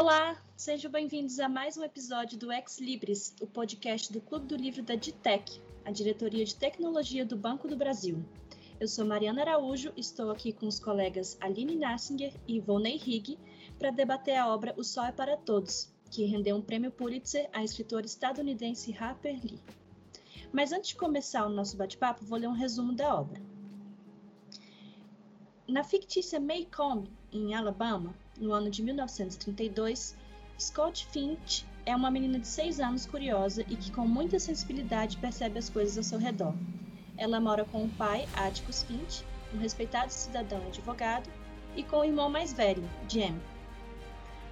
Olá, sejam bem-vindos a mais um episódio do Ex Libris, o podcast do Clube do Livro da DITEC, a Diretoria de Tecnologia do Banco do Brasil. Eu sou Mariana Araújo, estou aqui com os colegas Aline Nassinger e Ivonei Higg para debater a obra O Sol é para Todos, que rendeu um prêmio Pulitzer à escritora estadunidense Harper Lee. Mas antes de começar o nosso bate-papo, vou ler um resumo da obra. Na fictícia Maycomb, em Alabama, no ano de 1932, Scott Finch é uma menina de 6 anos curiosa e que com muita sensibilidade percebe as coisas ao seu redor. Ela mora com o pai, Atticus Finch, um respeitado cidadão e advogado, e com o irmão mais velho, Jem.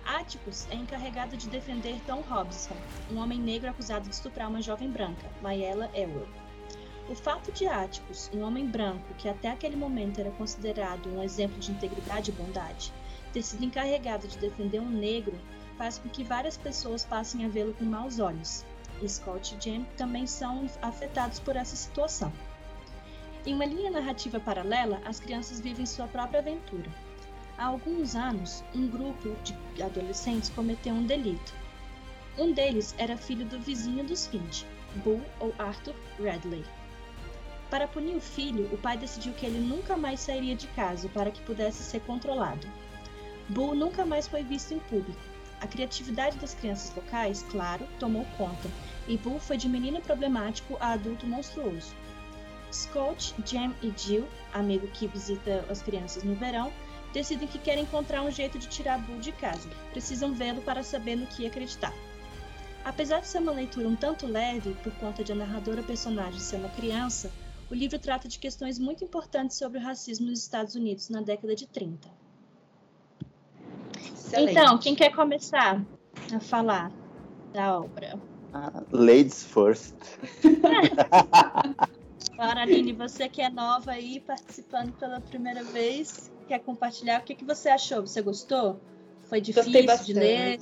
Atticus é encarregado de defender Tom Robson, um homem negro acusado de estuprar uma jovem branca, Mayela Ewell. O fato de Atticus, um homem branco que até aquele momento era considerado um exemplo de integridade e bondade, ter sido encarregado de defender um negro faz com que várias pessoas passem a vê-lo com maus olhos. Scott e Jem também são afetados por essa situação. Em uma linha narrativa paralela, as crianças vivem sua própria aventura. Há alguns anos, um grupo de adolescentes cometeu um delito. Um deles era filho do vizinho dos Finch, Bull ou Arthur Radley. Para punir o filho, o pai decidiu que ele nunca mais sairia de casa para que pudesse ser controlado. Bull nunca mais foi visto em público. A criatividade das crianças locais, claro, tomou conta, e Bull foi de menino problemático a adulto monstruoso. Scott, Jem e Jill, amigo que visita as crianças no verão, decidem que querem encontrar um jeito de tirar Bull de casa. Precisam vê-lo para saber no que acreditar. Apesar de ser uma leitura um tanto leve, por conta de a narradora personagem ser uma criança, o livro trata de questões muito importantes sobre o racismo nos Estados Unidos na década de 30. Excelente. Então, quem quer começar a falar da obra? Uh, ladies first. Agora, Aline, você que é nova aí, participando pela primeira vez, quer compartilhar? O que, que você achou? Você gostou? Foi difícil de ler?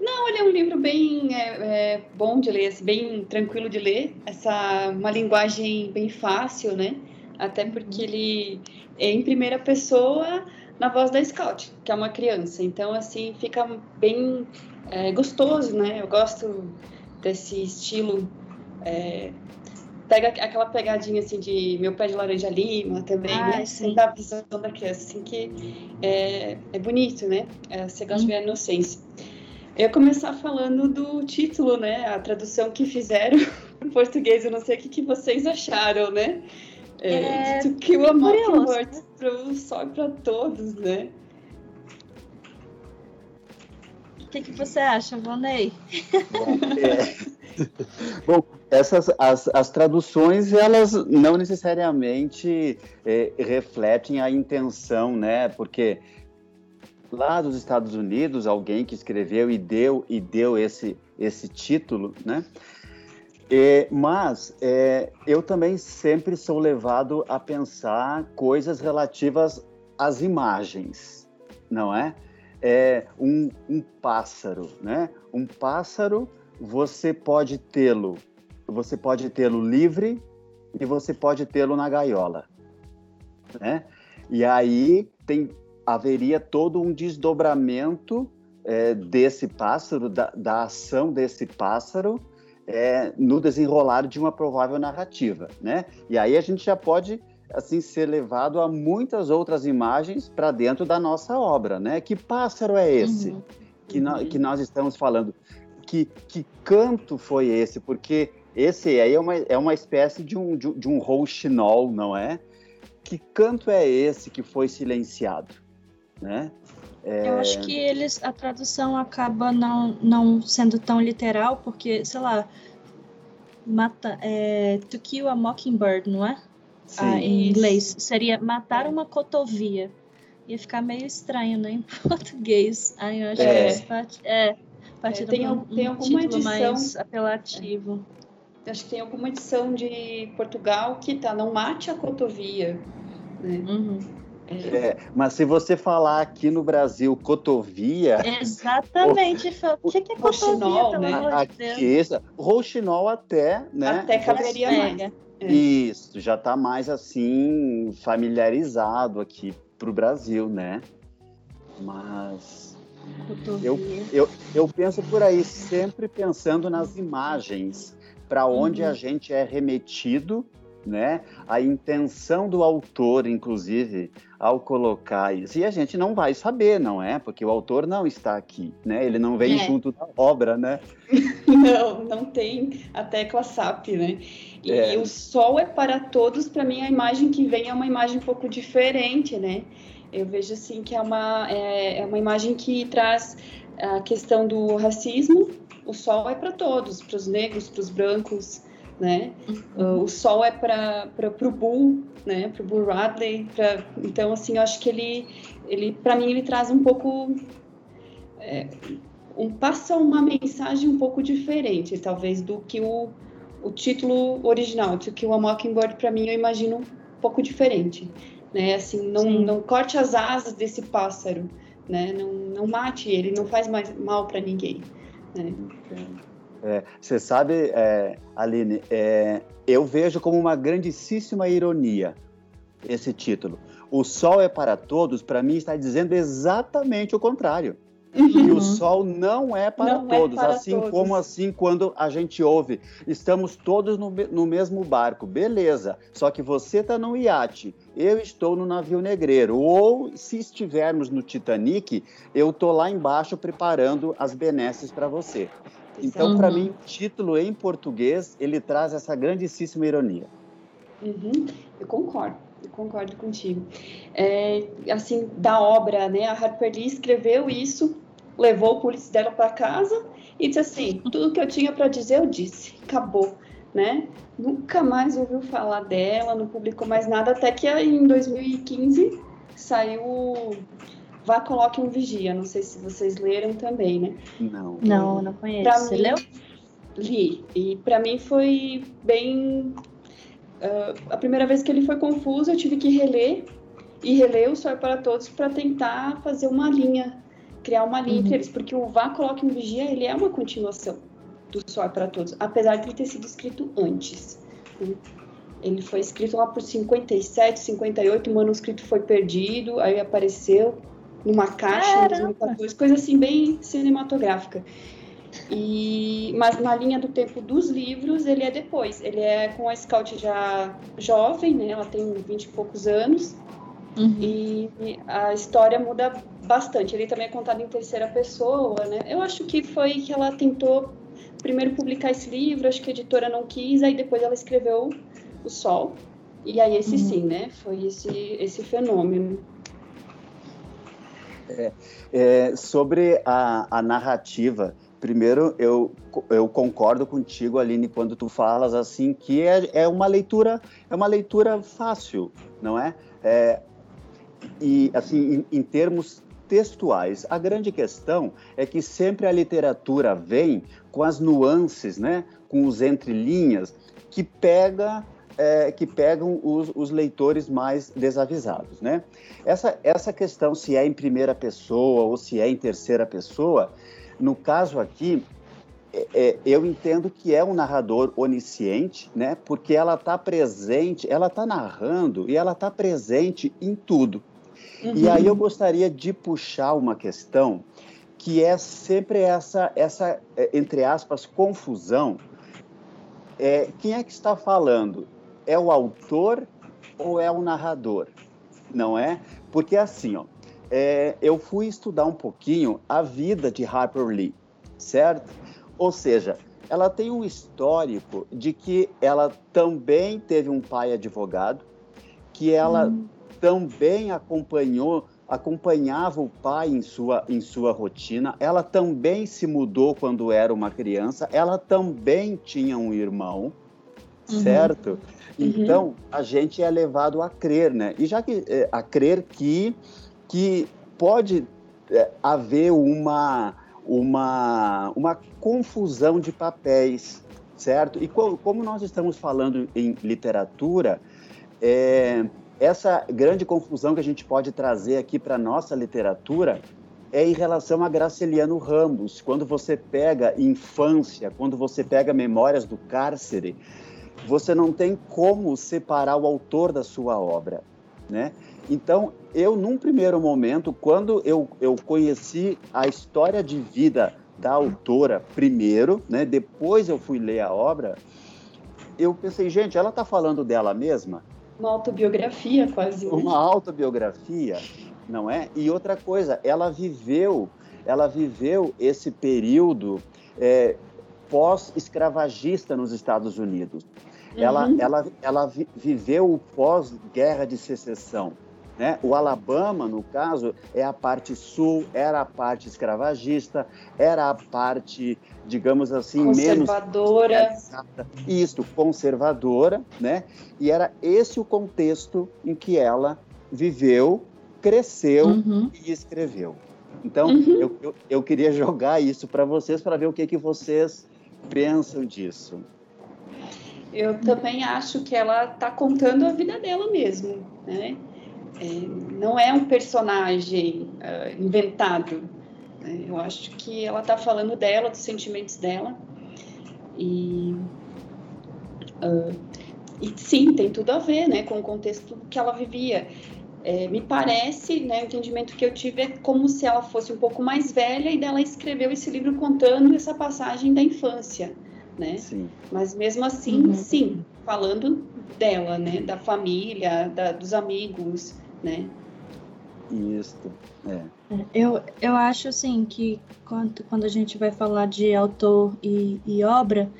Não, ele é um livro bem é, é, bom de ler, assim, bem tranquilo de ler. Essa uma linguagem bem fácil, né? Até porque uhum. ele é em primeira pessoa na voz da Scout, que é uma criança. Então, assim, fica bem é, gostoso, né? Eu gosto desse estilo é, pega aquela pegadinha assim de meu pé de laranja lima também, ah, né? Sim. Dá a visão da criança, assim, que é, é bonito, né? É, você gosta hum. de ver a inocência. Eu ia começar falando do título, né? A tradução que fizeram em português, eu não sei o que, que vocês acharam, né? É, é to kill a mockingbird pro sol para todos, né? O que, que você acha, Vonei? Bom, é... Bom, essas as, as traduções elas não necessariamente é, refletem a intenção, né? Porque lá dos Estados Unidos alguém que escreveu e deu e deu esse esse título, né? É, mas é, eu também sempre sou levado a pensar coisas relativas às imagens, não é? É um, um pássaro, né? Um pássaro você pode tê-lo você pode tê-lo livre e você pode tê-lo na gaiola, né? E aí tem haveria todo um desdobramento é, desse pássaro, da, da, ação desse pássaro é, no desenrolar de uma provável narrativa, né? E aí a gente já pode assim ser levado a muitas outras imagens para dentro da nossa obra, né? Que pássaro é esse uhum. que, no, que nós estamos falando? Que, que canto foi esse? Porque esse aí é uma, é uma espécie de um, de, de um rouxinol, não é? Que canto é esse que foi silenciado, né? É... Eu acho que eles a tradução acaba não, não sendo tão literal, porque, sei lá, mata, é, to kill a mockingbird, não é? Sim. Ah, em inglês. Seria matar uma cotovia. Ia ficar meio estranho, né? Em português. Aí eu acho é. que parte, é, parte é, tem, um, tem alguma edição mais apelativo. É acho que tem alguma edição de Portugal que tá, não mate a cotovia. Né? Uhum. É. mas se você falar aqui no Brasil cotovia. Exatamente. O, que, que é cotovia, né? Aqui, roxinol até, né? Até caberia mais. É. Isso, já está mais assim familiarizado aqui para o Brasil, né? Mas Eu, eu, eu penso por aí, sempre pensando nas imagens, para onde uhum. a gente é remetido né? A intenção do autor, inclusive, ao colocar isso. E a gente não vai saber, não é? Porque o autor não está aqui, né? Ele não vem é. junto da obra, né? não, não tem a tecla SAP, né? E é. o sol é para todos, para mim a imagem que vem é uma imagem um pouco diferente, né? Eu vejo assim que é uma, é, é uma imagem que traz a questão do racismo. O sol é para todos, para os negros, para os brancos, né? Uhum. o sol é para o Bull, né? Para o Bull Radley. Pra... Então, assim, eu acho que ele, ele para mim, ele traz um pouco... É, um, passa uma mensagem um pouco diferente, talvez, do que o, o título original, do que o A Mockingbird, para mim, eu imagino um pouco diferente. Né? Assim, não, não corte as asas desse pássaro, né? Não, não mate ele, não faz mais mal para ninguém. Né? Então... É, você sabe, é, Aline, é, eu vejo como uma grandíssima ironia esse título. O sol é para todos, para mim está dizendo exatamente o contrário. Uhum. E o sol não é para não é todos, é para assim todos. como assim quando a gente ouve, estamos todos no, no mesmo barco, beleza, só que você está no iate, eu estou no navio negreiro, ou se estivermos no Titanic, eu estou lá embaixo preparando as benesses para você. Então, para mim, o título em português, ele traz essa grandíssima ironia. Uhum, eu concordo, eu concordo contigo. É, assim, da obra, né, a Harper Lee escreveu isso, levou o polícia dela para casa e disse assim, tudo que eu tinha para dizer eu disse, acabou, né? Nunca mais ouviu falar dela, não publicou mais nada, até que em 2015 saiu Vá Coloque um Vigia. Não sei se vocês leram também, né? Não. Não, não conheço. Pra Você mim, leu? Li. E para mim foi bem. Uh, a primeira vez que ele foi confuso, eu tive que reler e reler o Sol para Todos para tentar fazer uma linha, criar uma linha uhum. entre eles, porque o Vá Coloque um Vigia ele é uma continuação do Sol para Todos, apesar de ele ter sido escrito antes. Né? Ele foi escrito lá por 57, 58, o manuscrito foi perdido, aí apareceu numa caixa em 2014, coisa assim bem cinematográfica. E, mas na linha do tempo dos livros, ele é depois. Ele é com a Scout já jovem, né? Ela tem 20 e poucos anos. Uhum. E a história muda bastante. Ele também é contado em terceira pessoa, né? Eu acho que foi que ela tentou primeiro publicar esse livro, acho que a editora não quis, aí depois ela escreveu O Sol. E aí esse uhum. sim, né? Foi esse, esse fenômeno. É, é, sobre a, a, narrativa, primeiro eu, eu concordo contigo, Aline, quando tu falas assim que é, é uma leitura é uma leitura fácil, não é? é e assim em, em termos textuais, a grande questão é que sempre a literatura vem com as nuances, né? Com os entrelinhas que pega é, que pegam os, os, leitores mais desavisados, né? Essa, essa questão se é em primeira pessoa ou se é em terceira pessoa, no caso aqui, é, é eu entendo que é um narrador onisciente, né? Porque ela está presente, ela está narrando e ela está presente em tudo. Uhum. E aí eu gostaria de puxar uma questão que é sempre essa, essa é, entre aspas, confusão. É, quem é que está falando? É o autor ou é o narrador? Não é? Porque assim, ó, é, eu fui estudar um pouquinho a vida de Harper Lee, certo? Ou seja, ela tem um histórico de que ela também teve um pai advogado, que ela hum. também acompanhou, acompanhava o pai em sua, em sua rotina, ela também se mudou quando era uma criança, ela também tinha um irmão, uhum. certo? Uhum. Então, a gente é levado a crer, né? E já que é, a crer que, que pode é, haver uma, uma, uma confusão de papéis, certo? E co como nós estamos falando em literatura, é, essa grande confusão que a gente pode trazer aqui para a nossa literatura é em relação a Graciliano Ramos. Quando você pega infância, quando você pega memórias do cárcere, você não tem como separar o autor da sua obra, né? Então, eu, num primeiro momento, quando eu, eu conheci a história de vida da autora primeiro, né, depois eu fui ler a obra, eu pensei, gente, ela está falando dela mesma? Uma autobiografia, quase. Né? Uma autobiografia, não é? E outra coisa, ela viveu, ela viveu esse período é, pós-escravagista nos Estados Unidos. Uhum. Ela, ela, ela viveu o pós-guerra de secessão. Né? O Alabama, no caso, é a parte sul, era a parte escravagista, era a parte, digamos assim, conservadora. menos isso, conservadora, né? E era esse o contexto em que ela viveu, cresceu uhum. e escreveu. Então, uhum. eu, eu, eu, queria jogar isso para vocês para ver o que, que vocês pensam disso. Eu também acho que ela está contando a vida dela mesmo, né? É, não é um personagem uh, inventado. Né? Eu acho que ela está falando dela, dos sentimentos dela. E, uh, e sim, tem tudo a ver né, com o contexto que ela vivia. É, me parece, né, o entendimento que eu tive é como se ela fosse um pouco mais velha e dela escreveu esse livro contando essa passagem da infância, né? Sim. Mas mesmo assim, uhum. sim, falando dela, né, da família, da, dos amigos, né? Isso, é. Eu, eu acho assim que quando, quando a gente vai falar de autor e, e obra,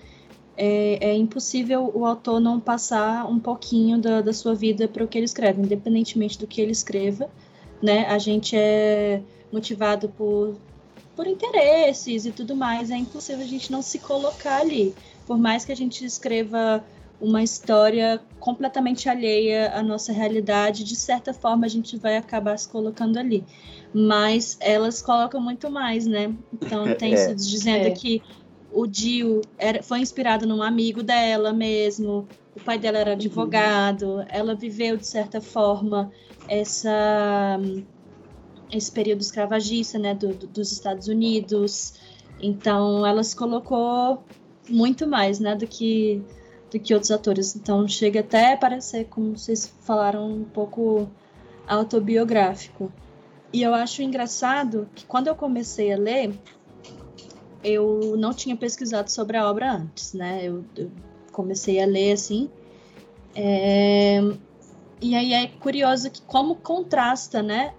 é, é, impossível o autor não passar um pouquinho da, da sua vida para o que ele escreve, independentemente do que ele escreva, né? A gente é motivado por, por interesses e tudo mais, é impossível a gente não se colocar ali. Por mais que a gente escreva uma história completamente alheia à nossa realidade, de certa forma a gente vai acabar se colocando ali. Mas elas colocam muito mais, né? Então tem é, dizendo é. que o Dio era, foi inspirado num amigo dela mesmo, o pai dela era advogado, uhum. ela viveu de certa forma essa esse período escravagista, né, do, do, dos Estados Unidos. Então ela se colocou muito mais, né, do que do que outros atores. Então chega até a parecer, como vocês falaram, um pouco autobiográfico. E eu acho engraçado que quando eu comecei a ler, eu não tinha pesquisado sobre a obra antes, né? Eu, eu comecei a ler assim. É... E aí é curioso que como contrasta, né?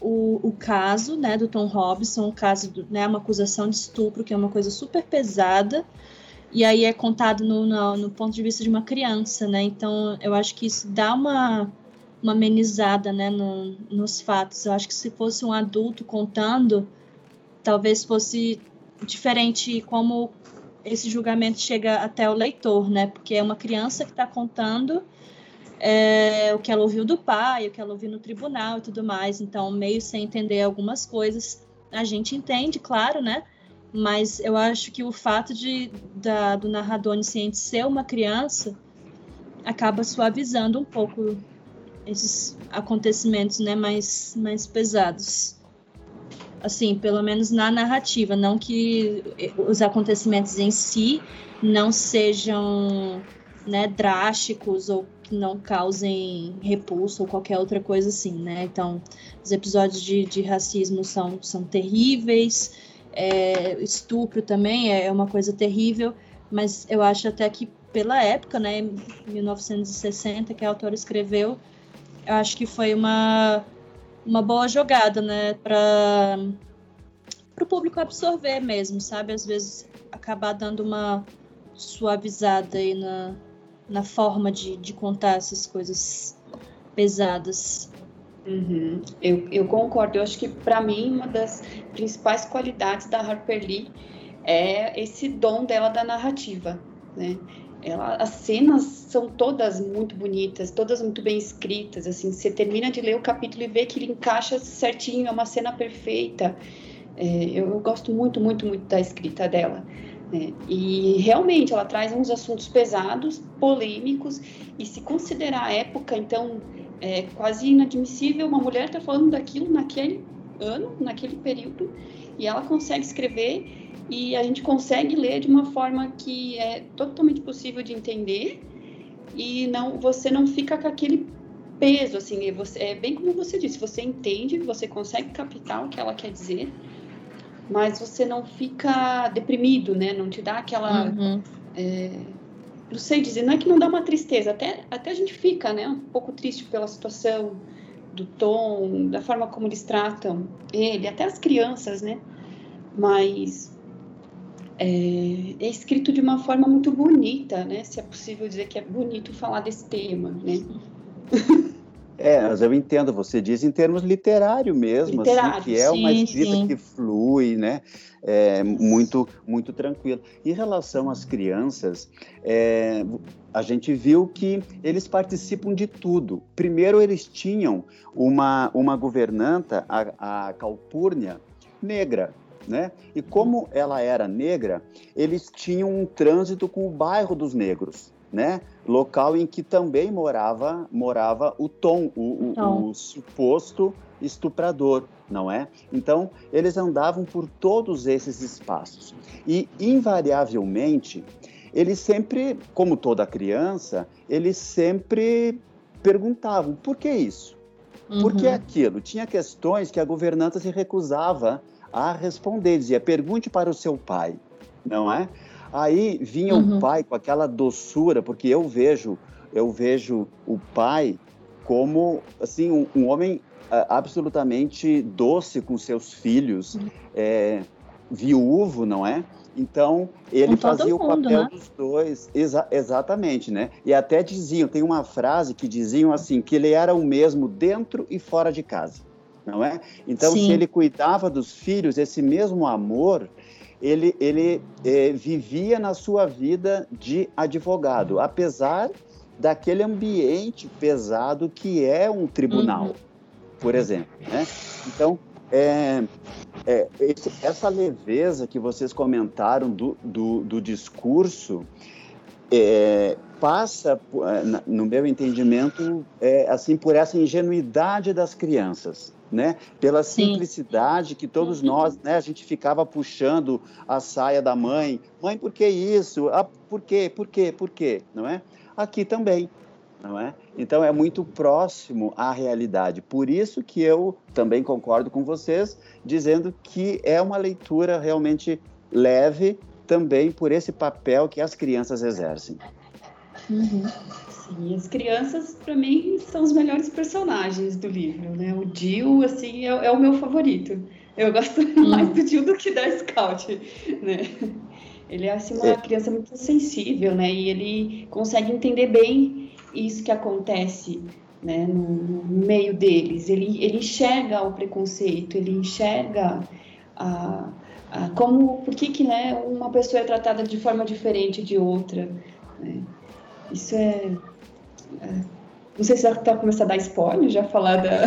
O, o caso né, do Tom Robinson, o caso, né, uma acusação de estupro, que é uma coisa super pesada, e aí é contado no, no, no, ponto de vista de uma criança, né? Então eu acho que isso dá uma, uma amenizada, né, no, nos fatos. Eu acho que se fosse um adulto contando, talvez fosse diferente como esse julgamento chega até o leitor, né? Porque é uma criança que está contando é, o que ela ouviu do pai, o que ela ouviu no tribunal e tudo mais. Então, meio sem entender algumas coisas, a gente entende, claro, né? mas eu acho que o fato de da, do narrador onisciente ser uma criança acaba suavizando um pouco esses acontecimentos né, mais, mais pesados. Assim, pelo menos na narrativa, não que os acontecimentos em si não sejam né, drásticos ou que não causem repulso ou qualquer outra coisa assim, né? Então, os episódios de, de racismo são, são terríveis, é, estupro também é uma coisa terrível, mas eu acho até que pela época, né, 1960, que a autora escreveu, eu acho que foi uma, uma boa jogada, né, para o público absorver mesmo, sabe? Às vezes acabar dando uma suavizada aí na, na forma de, de contar essas coisas pesadas. Uhum. Eu, eu concordo. Eu acho que, para mim, uma das principais qualidades da Harper Lee é esse dom dela da narrativa, né? Ela, as cenas são todas muito bonitas, todas muito bem escritas. Assim, você termina de ler o capítulo e vê que ele encaixa certinho, é uma cena perfeita. É, eu, eu, gosto muito, muito, muito da escrita dela. Né? E realmente ela traz uns assuntos pesados, polêmicos, e se considerar a época, então é quase inadmissível uma mulher estar tá falando daquilo naquele ano, naquele período, e ela consegue escrever e a gente consegue ler de uma forma que é totalmente possível de entender e não você não fica com aquele peso, assim, é, você, é bem como você disse, você entende, você consegue captar o que ela quer dizer, mas você não fica deprimido, né? Não te dá aquela. Uhum. É, não sei dizer, não é que não dá uma tristeza, até, até a gente fica, né? Um pouco triste pela situação, do tom, da forma como eles tratam ele, até as crianças, né? Mas é, é, escrito de uma forma muito bonita, né? Se é possível dizer que é bonito falar desse tema, né? É, mas eu entendo, você diz em termos literário mesmo, literário, assim, que é sim, uma escrita sim. que flui, né? É, muito, muito tranquilo. Em relação às crianças, é, a gente viu que eles participam de tudo. Primeiro, eles tinham uma, uma governanta, a, a Calpurnia, negra, né? E como ela era negra, eles tinham um trânsito com o bairro dos negros, né? Local em que também morava morava o Tom, o, o, o suposto estuprador, não é? Então eles andavam por todos esses espaços e invariavelmente eles sempre, como toda criança, eles sempre perguntavam por que isso, uhum. por que uhum. aquilo. Tinha questões que a governanta se recusava a responder, dizia: pergunte para o seu pai, não é? Aí vinha uhum. o pai com aquela doçura, porque eu vejo, eu vejo o pai como assim um, um homem uh, absolutamente doce com seus filhos, uhum. é, viúvo, não é? Então, ele fazia o papel né? dos dois, exa exatamente, né? E até diziam, tem uma frase que diziam assim, que ele era o mesmo dentro e fora de casa não é? Então, Sim. se ele cuidava dos filhos, esse mesmo amor, ele, ele é, vivia na sua vida de advogado, apesar daquele ambiente pesado que é um tribunal, uhum. por exemplo, né? Então, é, é, esse, essa leveza que vocês comentaram do, do, do discurso é, passa, é, no meu entendimento, é, assim por essa ingenuidade das crianças né? Pela Sim. simplicidade que todos uhum. nós, né? A gente ficava puxando a saia da mãe. Mãe, por que isso? Ah, por quê? Por quê? Por quê? Não é? Aqui também, não é? Então é muito próximo à realidade. Por isso que eu também concordo com vocês, dizendo que é uma leitura realmente leve também por esse papel que as crianças exercem. Uhum. Sim, as crianças, para mim, são os melhores personagens do livro, né? O Jill, assim, é, é o meu favorito. Eu gosto hum. mais do Jill do que da Scout, né? Ele é, assim, uma é. criança muito sensível, né? E ele consegue entender bem isso que acontece né, no, no, meio deles. Ele, ele enxerga o preconceito, ele enxerga a, a, como, por que, que né, uma pessoa é tratada de forma diferente de outra. Né? Isso é, é, Não sei se já tá começando a dar spoiler, já falar da.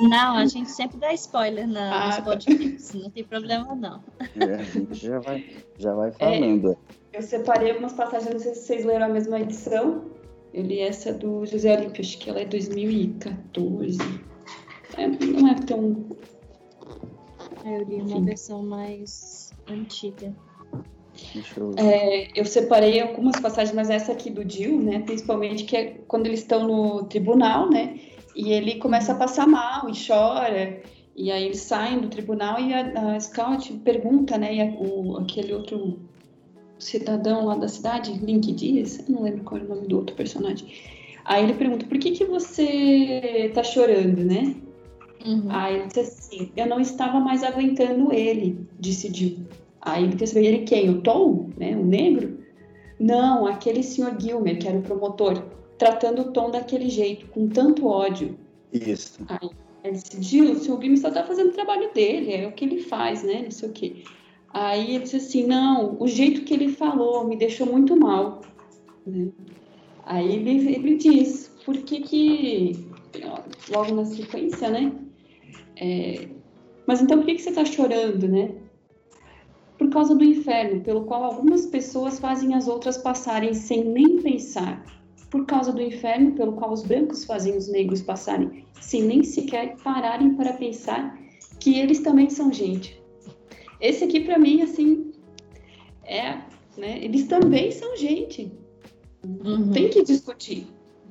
Não, a gente sempre dá spoiler na, ah, nos tá. podcasts, não tem problema não. É, a gente já vai, já vai falando. É, eu separei algumas passagens, não sei se vocês leram a mesma edição. Eu li essa do José Olímpio, acho que ela é 2014. É, não é tão eu li uma Sim. versão mais antiga. Eu... É, eu separei algumas passagens, mas essa aqui do Jill, né, principalmente que é quando eles estão no tribunal, né, e ele começa a passar mal e chora, e aí eles saem do tribunal e a, a Scout pergunta, né, e a, o, aquele outro cidadão lá da cidade, Link Dias, eu não lembro qual é o nome do outro personagem, aí ele pergunta, por que que você tá chorando, né, Uhum. Aí ele disse assim: Eu não estava mais aguentando ele, decidiu. Aí ele quis saber ele quem? O Tom, né? O negro? Não, aquele senhor Gilmer, que era o promotor, tratando o Tom daquele jeito, com tanto ódio. Isso. Aí ele disse: Gil, o senhor Gilmer só está fazendo o trabalho dele, é o que ele faz, né? Não sei o quê. Aí ele disse assim: Não, o jeito que ele falou me deixou muito mal. Né? Aí ele, ele diz: Por que que. Logo na sequência, né? É, mas então por que, que você está chorando, né? Por causa do inferno, pelo qual algumas pessoas fazem as outras passarem sem nem pensar. Por causa do inferno, pelo qual os brancos fazem os negros passarem sem nem sequer pararem para pensar que eles também são gente. Esse aqui, para mim, assim, é né? Eles também são gente. Uhum. Tem que discutir.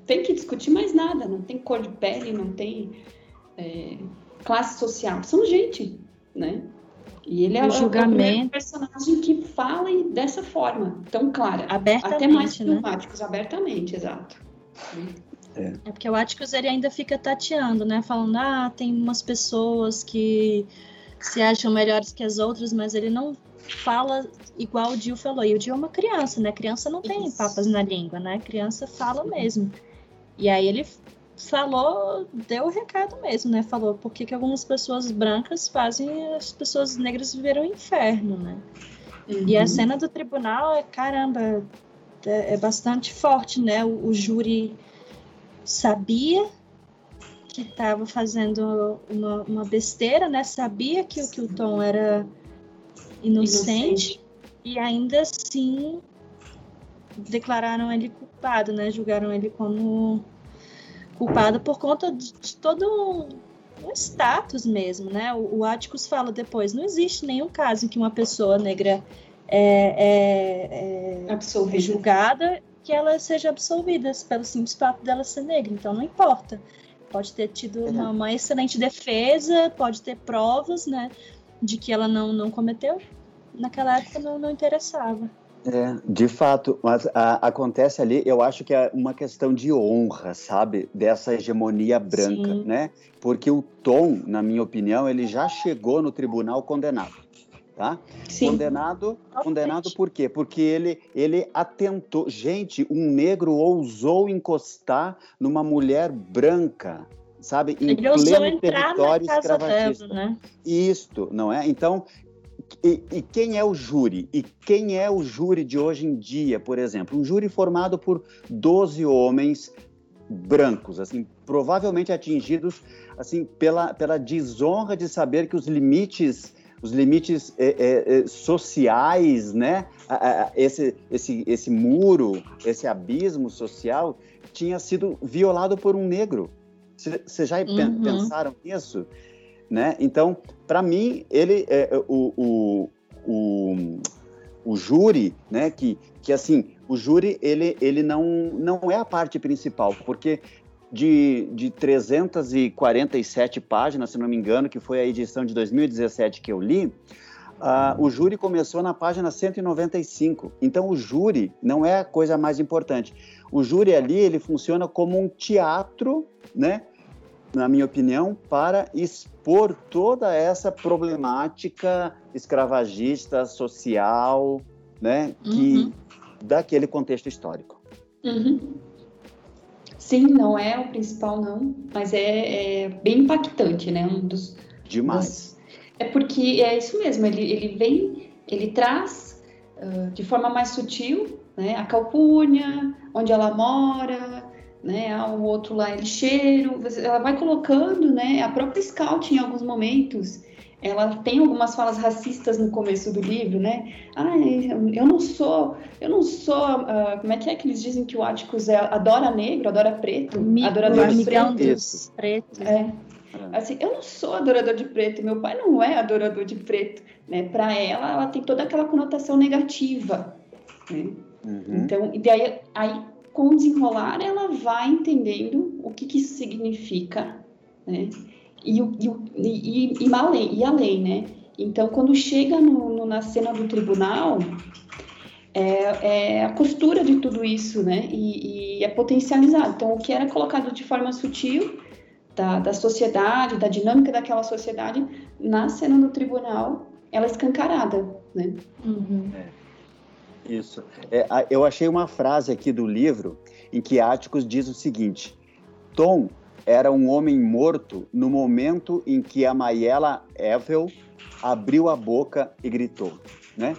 Tem que discutir mais nada. Não tem cor de pele, não tem é, classe social. São gente, né? E ele é o, julgamento. o personagem que fala dessa forma, tão clara. Abertamente, Até mais né? filmáticos, abertamente, exato. É. é porque o Atticus ele ainda fica tateando, né? Falando, ah, tem umas pessoas que se acham melhores que as outras, mas ele não fala igual o Dio falou. E o Dio é uma criança, né? Criança não tem Isso. papas na língua, né? Criança fala mesmo. E aí ele falou, deu o recado mesmo, né? Falou por que, que algumas pessoas brancas fazem as pessoas negras viver o inferno, né? Uhum. E a uhum. cena do tribunal é, caramba, é, é bastante forte, né? O, o júri sabia que estava fazendo uma, uma, besteira, né? Sabia que, que o Tom era inocente, inocente, e ainda assim declararam ele culpado, né? Julgaram ele como culpado por conta de, de todo um, um, status mesmo, né? O, o Atticus fala depois, não existe nenhum caso em que uma pessoa negra é, é, é, é julgada que ela seja absolvida pelo simples fato dela ser negra. Então não importa. Pode ter tido uma, uma excelente defesa, pode ter provas, né, de que ela não, não cometeu. Naquela época não, não interessava. É, de fato, mas a, acontece ali, eu acho que é uma questão de honra, sabe? Dessa hegemonia branca, Sim. né? Porque o Tom, na minha opinião, ele já chegou no tribunal condenado, tá? Sim. Condenado, condenado por quê? Porque ele, ele atentou, gente, um negro ousou encostar numa mulher branca, sabe? Em ele pleno território escravagista. Dela, né? Isto, não é? Então, e, e, quem é o júri? E quem é o júri de hoje em dia, por exemplo? Um júri formado por 12 homens brancos, assim, provavelmente atingidos assim pela, pela desonra de saber que os limites os limites é, é, é sociais, né? Esse, esse, esse muro, esse abismo social tinha sido violado por um negro. Vocês já uhum. pensaram nisso? Né? Então, para mim, ele é, é, o, o, o, o, júri, né? Que, que assim, o júri ele, ele não, não é a parte principal, porque de, de 347 páginas, se não me engano, que foi a edição de 2017 que eu li, uh, o júri começou na página 195. Então, o júri não é a coisa mais importante. O júri ali ele funciona como um teatro, né? Na minha opinião, para expor toda essa problemática escravagista, social, né, que uhum. daquele contexto histórico. Uhum. Sim, não é o principal não, mas é, é bem impactante, né, um dos demais. Dos, é porque é isso mesmo, ele, ele vem, ele traz uh, de forma mais sutil, né, a calpurnia, onde ela mora, né? Ah, o outro lá é lixeiro. Ela vai colocando, né? A própria Scout, em alguns momentos, ela tem algumas falas racistas no começo do livro, né? Ah, eu não sou, eu não sou, uh, como é que é que eles dizem que o Atticus é, adora negro, adora preto, Amigo, adorador de preto. preto. É. Assim, eu não sou adorador de preto, meu pai não é adorador de preto, né? Para ela, ela tem toda aquela conotação negativa, né? Uhum. Então, e daí aí com o desenrolar, ela vai entendendo o que, que isso significa, né? E, o, e, e, e, além, e além, né? Então, quando chega no, no, na cena do tribunal, é, é, a costura de tudo isso, né? E, e, é potencializado. Então, o que era colocado de forma sutil da, da sociedade, da dinâmica daquela sociedade, na cena do tribunal, ela é escancarada, né? Uhum. É. Isso. É, eu achei uma frase aqui do livro em que Áticos diz o seguinte: Tom era um homem morto no momento em que a Mayela Evel abriu a boca e gritou, né?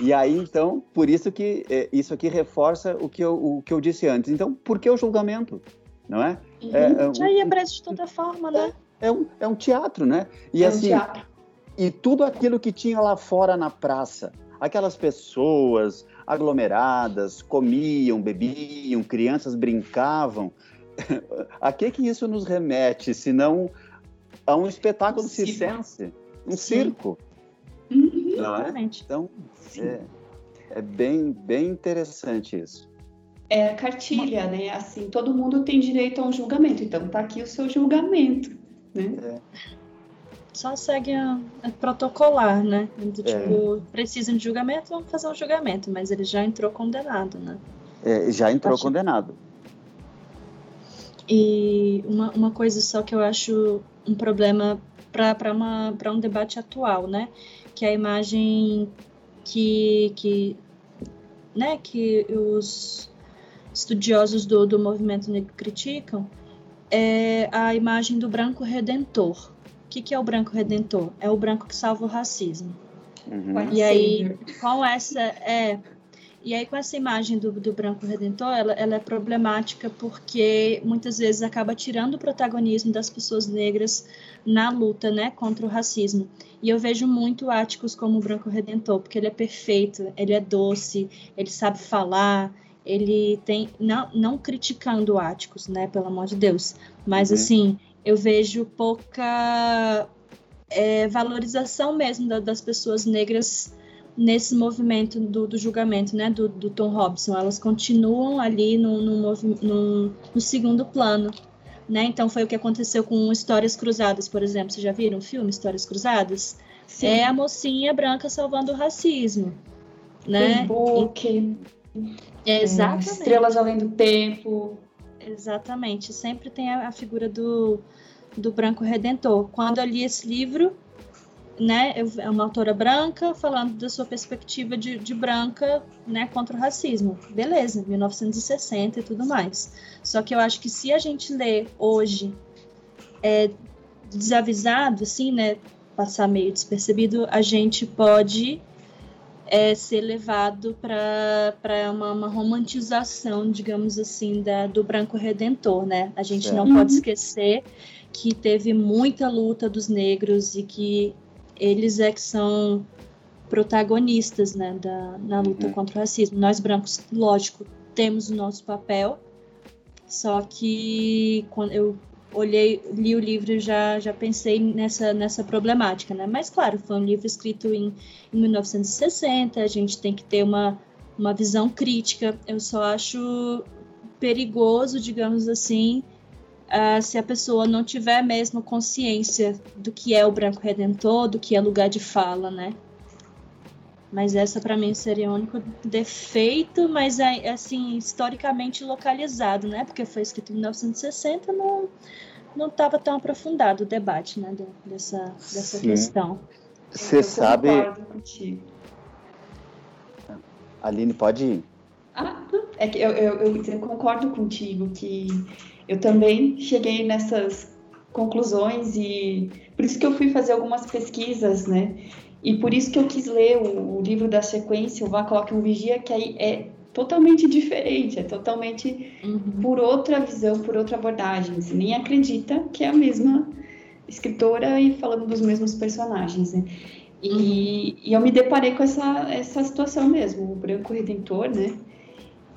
E aí, então, por isso que é, isso aqui reforça o que, eu, o que eu disse antes. Então, por que o julgamento? Não é? Uhum. é, é Já ia preso de toda forma, né? É, é, um, é um teatro, né? E é assim, um teatro. e tudo aquilo que tinha lá fora na praça, aquelas pessoas, aglomeradas, comiam, bebiam, crianças brincavam. a que que isso nos remete, se não a um espetáculo um circense, um Sim. circo? Uhum, não é? Então, é, É bem, bem interessante isso. É a cartilha, né? Assim, todo mundo tem direito a um julgamento, então tá aqui o seu julgamento, né? É. Só segue a, a protocolar, né? Do, é. tipo, precisam de julgamento, vamos fazer um julgamento, mas ele já entrou condenado, né? É, já entrou Acho... condenado. E uma, uma coisa só que eu acho um problema para um debate atual, né? Que é a imagem que, que, né, que os estudiosos do, do movimento negro criticam é a imagem do branco redentor. O que, que é o branco redentor? É o branco que salva o racismo. Uhum. E aí, com essa é e aí, com essa imagem do, do branco redentor, ela, ela, é problemática porque muitas vezes acaba tirando o protagonismo das pessoas negras na luta né, contra o racismo. E eu vejo muito Áticos como o branco redentor, porque ele é perfeito, ele é doce, ele sabe falar, ele tem. Não, não criticando Áticos, né, pelo amor de Deus, mas uhum. assim, eu vejo pouca é, valorização mesmo da, das pessoas negras nesse movimento do, do julgamento né, do, do, Tom Robson. Elas continuam ali no, no, no, no, segundo plano. Né? Então foi o que aconteceu com Histórias Cruzadas, por exemplo. Vocês já viram o filme Histórias Cruzadas? Sim. É a mocinha branca salvando o racismo. Né? Book. É, exatamente. Estrelas Além do Tempo. Exatamente. Sempre tem a, figura do, do branco redentor. Quando eu li esse livro, né, é uma autora branca falando da sua perspectiva de, de, branca, né, contra o racismo. Beleza, 1960 e tudo mais. Só que eu acho que se a gente lê hoje é, desavisado, assim, né, passar meio despercebido, a gente pode é, ser levado para uma, uma, romantização, digamos assim, da, do branco redentor, né? A gente é. não pode uhum. esquecer que teve muita luta dos negros e que eles é que são protagonistas né, da, na luta uhum. contra o racismo. Nós brancos, lógico, temos o nosso papel, só que quando eu olhei, li o livro já já pensei nessa nessa problemática, né? Mas claro, foi um livro escrito em, em 1960, a gente tem que ter uma uma visão crítica. Eu só acho perigoso, digamos assim, uh, se a pessoa não tiver mesmo consciência do que é o branco redentor, do que é lugar de fala, né? Mas essa para mim seria o único defeito, mas é assim historicamente localizado, né? Porque foi escrito em 1960, não não estava tão aprofundado o debate, né, dessa dessa Sim. questão. Você sabe? Aline, pode ir. Ah, é que eu, eu, eu, concordo contigo que eu também cheguei nessas conclusões e por isso que eu fui fazer algumas pesquisas, né? E por isso que eu quis ler o, o livro da sequência, o Vá Coloque um Vigia, que aí é totalmente diferente, é totalmente uhum. por outra visão, por outra abordagem. Você nem acredita que é a mesma escritora e falando dos mesmos personagens, né? E, uhum. e eu me deparei com essa, essa situação mesmo, o Branco Redentor, né?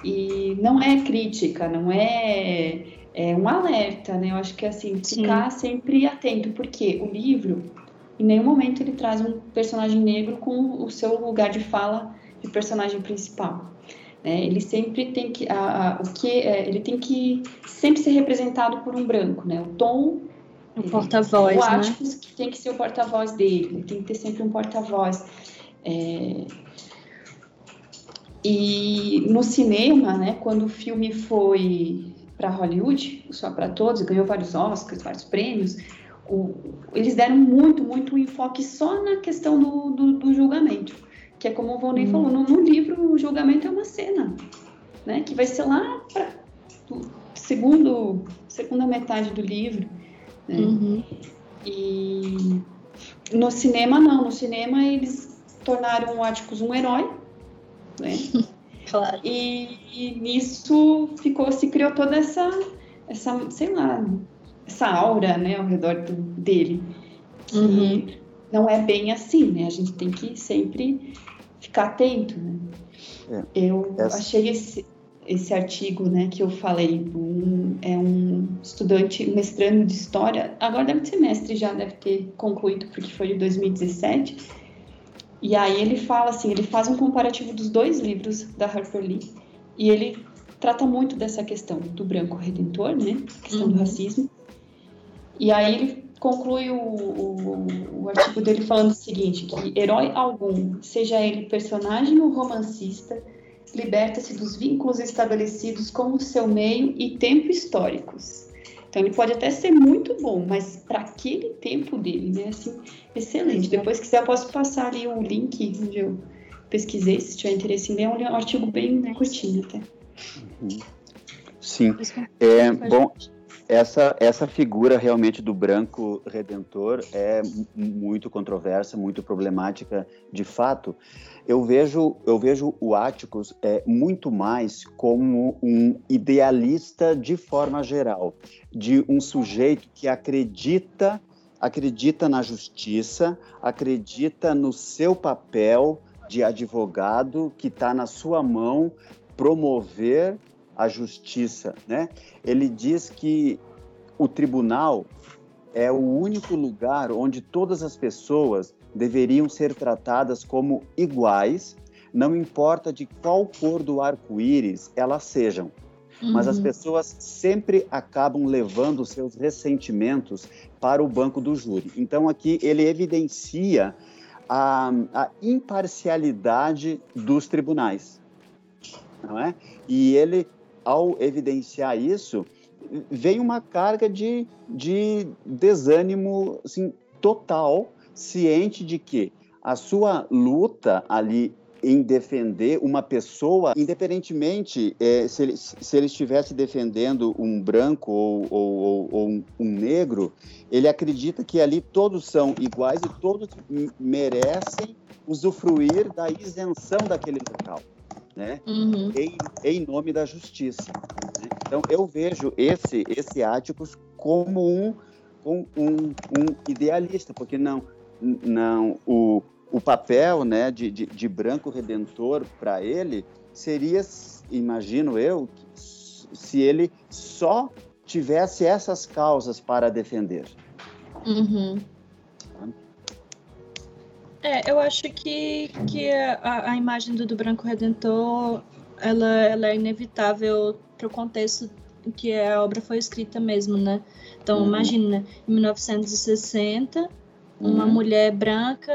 E não é crítica, não é é um alerta, né? Eu acho que assim, ficar Sim. sempre atento, porque o livro, em nenhum momento ele traz um personagem negro com o seu lugar de fala de personagem principal. Né? Ele sempre tem que, a, a o que é, ele tem que sempre ser representado por um branco, né? O tom o porta-voz, né? que tem que ser o porta-voz dele, ele tem que ter sempre um porta-voz. É... E no cinema, né, quando o filme foi para Hollywood, só para todos, ganhou vários Oscars, vários prêmios. O, eles deram muito, muito enfoque só na questão do, do, do julgamento, que é como o Volney hum. falou, no, no, livro o julgamento é uma cena, né, que vai ser lá para segundo segunda metade do livro, né? uhum. e no cinema não, no cinema eles tornaram o Atticus um herói, né? Claro. E, e, nisso ficou, se criou toda essa, essa, sei lá, essa aura, né, ao redor do, dele. Que uhum. não é bem assim, né? A gente tem que sempre ficar atento, né? É. Eu essa... achei esse, esse artigo, né, que eu falei, um, é um estudante mestrando de história, agora deve ser mestre já, deve ter concluído, porque foi de 2017, E aí ele fala assim, ele faz um comparativo dos dois livros da Harper Lee e ele trata muito dessa questão do branco redentor, né? Questão uhum. do racismo. E aí ele conclui o, o, o, artigo dele falando o seguinte, que herói algum, seja ele personagem ou romancista, liberta-se dos vínculos estabelecidos com o seu meio e tempo históricos. Então ele pode até ser muito bom, mas para aquele tempo dele, né, assim, excelente. Depois, se quiser, eu posso passar ali o link onde eu pesquisei, se tiver interesse em ler, é um artigo bem curtinho até. Uhum. Sim. É, bom, essa, essa figura realmente do branco redentor é muito controversa, muito problemática de fato. Eu vejo, eu vejo o Atticus é, muito mais como um idealista de forma geral, de um sujeito que acredita, acredita na justiça, acredita no seu papel de advogado que está na sua mão promover a justiça, né? Ele diz que o tribunal é o único lugar onde todas as pessoas deveriam ser tratadas como iguais, não importa de qual cor do arco-íris elas sejam. Uhum. Mas as uhum. pessoas sempre acabam levando seus ressentimentos para o banco do júri. Então, aqui ele evidencia a, a imparcialidade dos tribunais. Não é? E ele ao evidenciar isso, vem uma carga de, de desânimo assim, total, ciente de que a sua luta ali em defender uma pessoa, independentemente é, se, ele, se ele estivesse defendendo um branco ou, ou, ou um, um, negro, ele acredita que ali todos são iguais e todos merecem usufruir da isenção daquele local né? Uhum. Em, em nome da justiça. Né? Então eu vejo esse esse Áticos como um, um, um, idealista, porque não não o, o papel né, de, de, de branco redentor para ele seria, imagino eu, se ele só tivesse essas causas para defender. Uhum. É, eu acho que, que a, a imagem do, do Branco Redentor ela, ela é inevitável para o contexto em que a obra foi escrita mesmo, né? Então, uhum. imagina, em 1960, uma uhum. mulher branca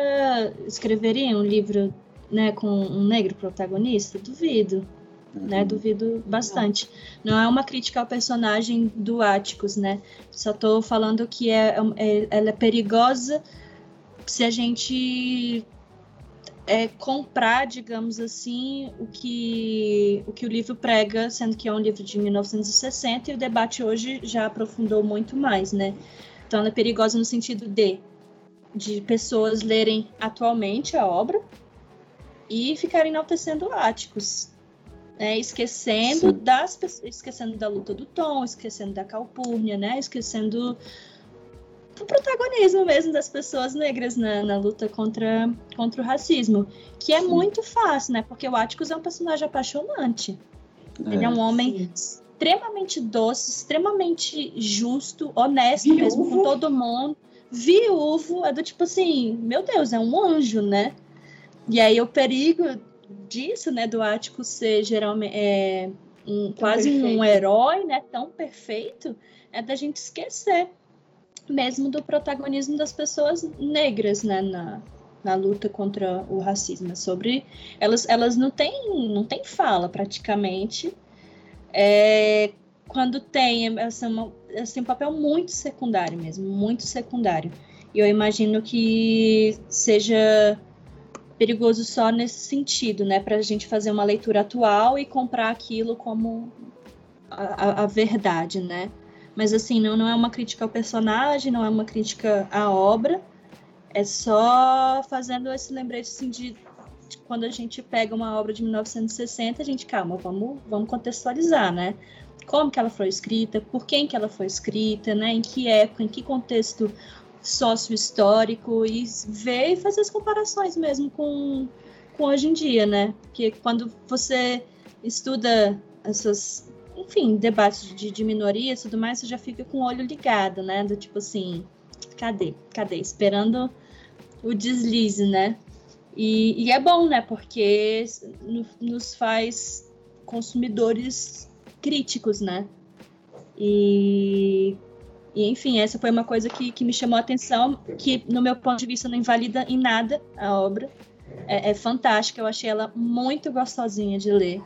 escreveria um livro né, com um negro protagonista? Duvido. Né? Uhum. Né, duvido bastante. Não é uma crítica ao personagem do Atticus, né? Só estou falando que é, é, ela é perigosa se a gente é, comprar, digamos assim, o que, o que o livro prega, sendo que é um livro de 1960 e o debate hoje já aprofundou muito mais, né? Então ela é perigosa no sentido de, de pessoas lerem atualmente a obra e ficarem enaltecendo áticos, né? esquecendo Sim. das esquecendo da luta do Tom, esquecendo da Calpurnia, né? Esquecendo o protagonismo mesmo das pessoas negras na, na luta contra, contra o racismo, que é sim. muito fácil, né? Porque o Atticus é um personagem apaixonante. É, Ele é um homem sim. extremamente doce, extremamente justo, honesto Viúvo. mesmo com todo mundo. Viúvo, é do tipo assim, meu Deus, é um anjo, né? E aí o perigo disso, né, do Atticus ser geralmente é, um, quase perfeito. um herói, né, tão perfeito, é da gente esquecer mesmo do protagonismo das pessoas negras né, na, na luta contra o racismo. É sobre elas, elas não têm não têm fala praticamente. É, quando tem, têm, uma, têm um papel muito secundário mesmo, muito secundário. E eu imagino que seja perigoso só nesse sentido, né? Para a gente fazer uma leitura atual e comprar aquilo como a, a verdade, né? Mas assim, não, não é uma crítica ao personagem, não é uma crítica à obra. É só fazendo esse lembrete assim, de, de quando a gente pega uma obra de 1960, a gente, calma, vamos, vamos contextualizar, né? Como que ela foi escrita, por quem que ela foi escrita, né? Em que época, em que contexto sócio-histórico e ver e fazer as comparações mesmo com, com hoje em dia, né? Porque quando você estuda essas enfim, debates de, de minorias e tudo mais, você já fica com o olho ligado, né? Do tipo assim, cadê? Cadê? Esperando o deslize, né? E, e é bom, né? Porque nos faz consumidores críticos, né? E, e, enfim, essa foi uma coisa que, que me chamou a atenção, que no meu ponto de vista não invalida em nada a obra. É, é fantástica, eu achei ela muito gostosinha de ler.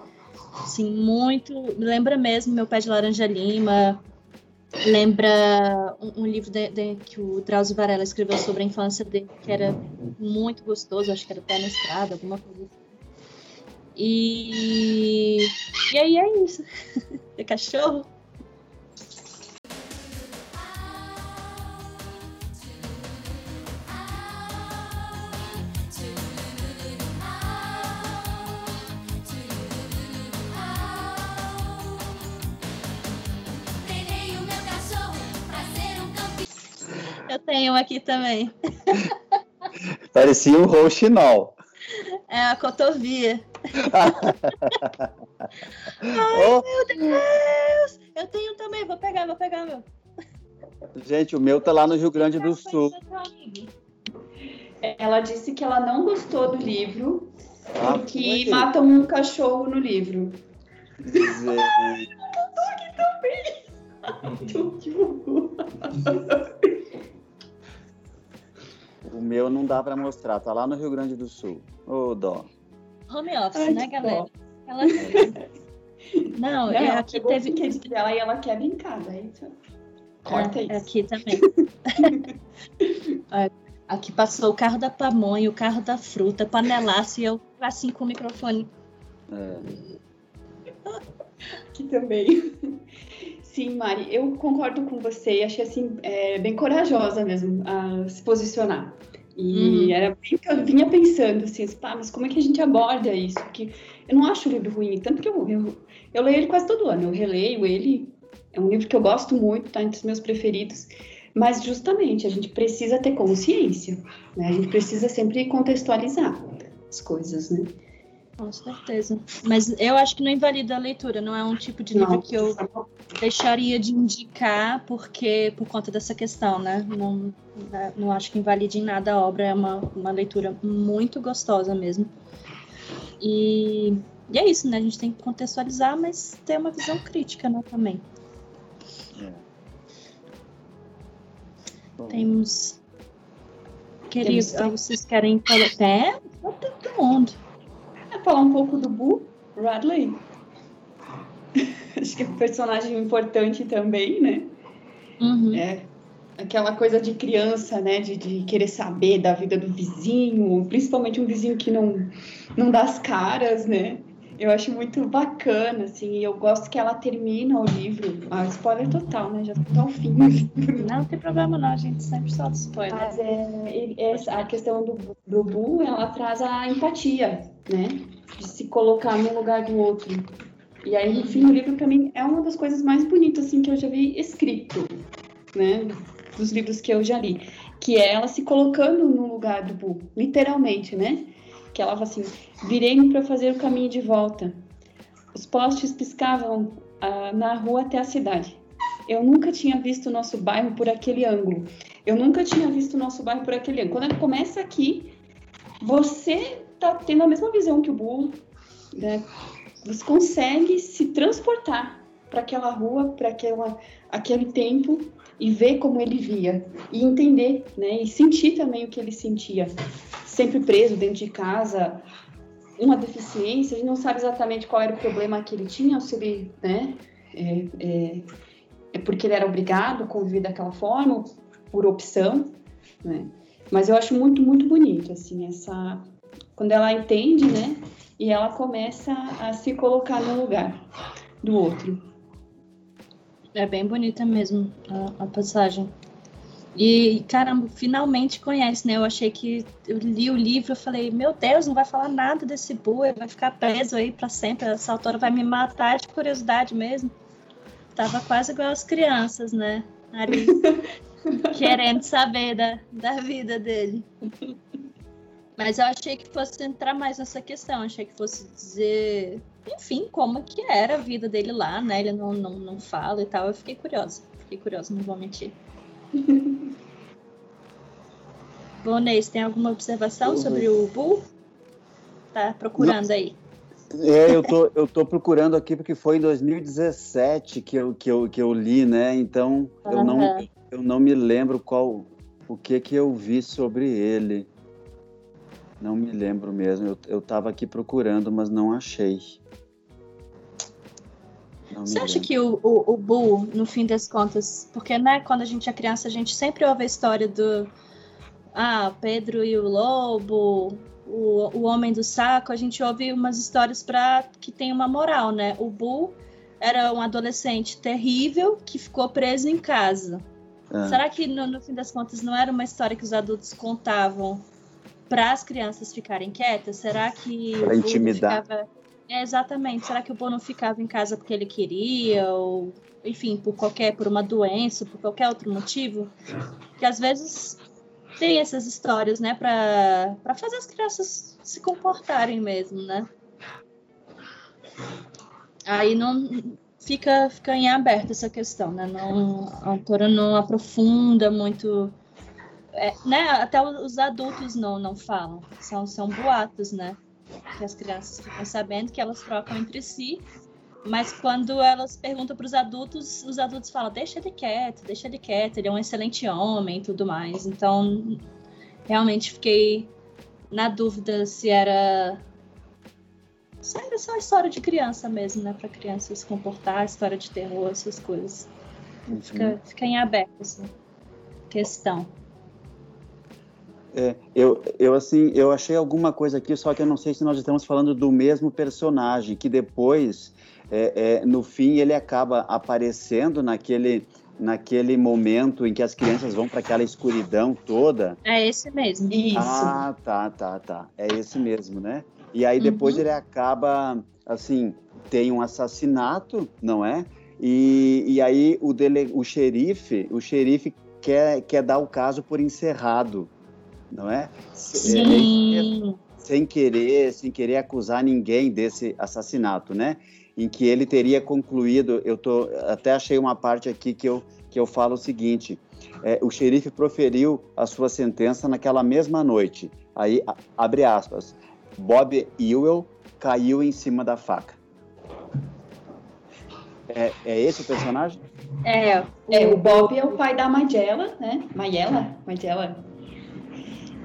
Assim, muito. Lembra mesmo meu pé de laranja lima. Lembra um, um livro de, de, que o Drauzio Varela escreveu sobre a infância dele, que era muito gostoso, acho que era Pé na Estrada, alguma coisa assim. E, e aí é isso. É cachorro? Aqui também. Parecia um rouxinol. É a cotovia. Ai, oh. meu Deus! Eu tenho também, vou pegar, vou pegar meu. Gente, o meu tá lá no Rio Grande do Sul. Ela disse que ela não gostou do livro ah, porque matam um cachorro no livro. Dizer... eu tô aqui também. O meu não dá para mostrar, tá lá no Rio Grande do Sul. Ô, oh, dó. Home office, Ai, né, galera? Ela... Não, não é, aqui teve. Que dela e ela quer brincar, daí corta é, isso. Aqui também. aqui passou o carro da pamonha, o carro da fruta, panelaço e eu assim com o microfone. É. Aqui também. Sim, Mari, eu concordo com você achei assim é, bem corajosa mesmo a se posicionar. E uhum. era bem que eu vinha pensando assim, pá, mas como é que a gente aborda isso? Porque eu não acho o livro ruim, tanto que eu, eu, eu leio ele quase todo ano, eu releio ele, é um livro que eu gosto muito, tá entre os meus preferidos, mas justamente a gente precisa ter consciência, né? A gente precisa sempre contextualizar as coisas, né? Com certeza. Mas eu acho que não invalida a leitura, não é um tipo de livro não. que eu deixaria de indicar porque por conta dessa questão, né? Não, né, não acho que invalide em nada a obra, é uma, uma leitura muito gostosa mesmo. E, e é isso, né? A gente tem que contextualizar, mas ter uma visão crítica né, também. É. Temos. Queridos, vocês querem falar? É, todo mundo falar um pouco do Boo Radley. Acho que é um personagem importante também, né? Uhum. É aquela coisa de criança, né? De, de, querer saber da vida do vizinho, principalmente um vizinho que não, não dá as caras, né? Eu acho muito bacana, assim, e eu gosto que ela termina o livro. Ah, spoiler total, né? Já tá ao fim. Não tem problema não, a gente sempre solta spoiler. Mas é, é, a questão do, do Boo, ela traz a empatia, né? De se colocar no lugar do outro. E aí, no fim do livro, pra mim, é uma das coisas mais bonitas, assim, que eu já vi escrito, né? Dos livros que eu já li. Que é ela se colocando no lugar do Boo, literalmente, né? que ela fala assim: virei-me para fazer o caminho de volta. Os postes piscavam ah, na rua até a cidade. Eu nunca tinha visto o nosso bairro por aquele ângulo. Eu nunca tinha visto o nosso bairro por aquele ângulo. Quando ela começa aqui, você tá tendo a mesma visão que o burro, né? Você consegue se transportar para aquela rua, para aquela aquele tempo e ver como ele via e entender, né? E sentir também o que ele sentia sempre preso dentro de casa, uma deficiência, a gente não sabe exatamente qual era o problema que ele tinha, se ele, né, é, é, é porque ele era obrigado a conviver daquela forma, por opção, né? Mas eu acho muito, muito bonito, assim, essa... Quando ela entende, né, e ela começa a se colocar no lugar do outro. É bem bonita mesmo a, a passagem. E, caramba, finalmente conhece, né? Eu achei que eu li o livro, eu falei, meu Deus, não vai falar nada desse boi, vai ficar preso aí para sempre. Essa autora vai me matar de curiosidade mesmo. Tava quase igual as crianças, né? Ali, querendo saber da, da vida dele. Mas eu achei que fosse entrar mais nessa questão, achei que fosse dizer, enfim, como que era a vida dele lá, né? Ele não, não, não fala e tal. Eu fiquei curiosa, fiquei curiosa, não vou mentir. Bonês, tem alguma observação uhum. sobre o Bull? tá procurando Não. aí? É, eu tô, eu tô procurando aqui porque foi em 2017 que eu, que eu, que eu li, né? Então uhum. eu, não, eu não me lembro qual o que que eu vi sobre ele. Não me lembro mesmo. Eu, eu tava aqui procurando, mas não achei. Não Você acha que o, o, o Boo, no fim das contas, porque né, quando a gente é criança, a gente sempre ouve a história do ah, Pedro e o Lobo, o, o Homem do Saco, a gente ouve umas histórias para que tem uma moral, né? O Boo era um adolescente terrível que ficou preso em casa. É. Será que no, no, fim das contas não era uma história que os adultos contavam para as crianças ficarem quietas? Será que para intimidar? Ficava... É, exatamente. Será que o Boo não ficava em casa porque ele queria ou enfim, por qualquer por uma doença, por qualquer outro motivo? Que às vezes tem essas histórias, né, para fazer as crianças se comportarem mesmo, né? Aí não fica, fica em aberto essa questão, né? Não, a autora não aprofunda muito, é, né? Até os adultos não, não falam, são, são boatos, né? Que as crianças ficam sabendo que elas trocam entre si mas quando elas perguntam para os adultos, os adultos falam: deixa ele quieto, deixa ele quieto, ele é um excelente homem e tudo mais. Então, realmente fiquei na dúvida se era. Se era só história de criança mesmo, né? Para criança se comportar, história de terror, essas coisas. Uhum. Fica, fica em aberto essa questão. É, eu, eu, assim, eu achei alguma coisa aqui, só que eu não sei se nós estamos falando do mesmo personagem, que depois é, é, no fim ele acaba aparecendo naquele naquele momento em que as crianças vão para aquela escuridão toda. É esse mesmo. Isso. Ah, tá, tá, tá. É esse mesmo, né? E aí depois uhum. ele acaba assim, tem um assassinato, não é? E, e aí o, dele, o xerife, o xerife quer, quer dar o caso por encerrado, não é? Sim. É, sem querer, sem querer acusar ninguém desse assassinato, né? em que ele teria concluído. Eu tô, até achei uma parte aqui que eu, que eu falo o seguinte: é, o xerife proferiu a sua sentença naquela mesma noite. Aí, abre aspas, Bob Ewell caiu em cima da faca. É, é esse o personagem? É, é, o Bob é o pai da Magella, né? Magella? Magella.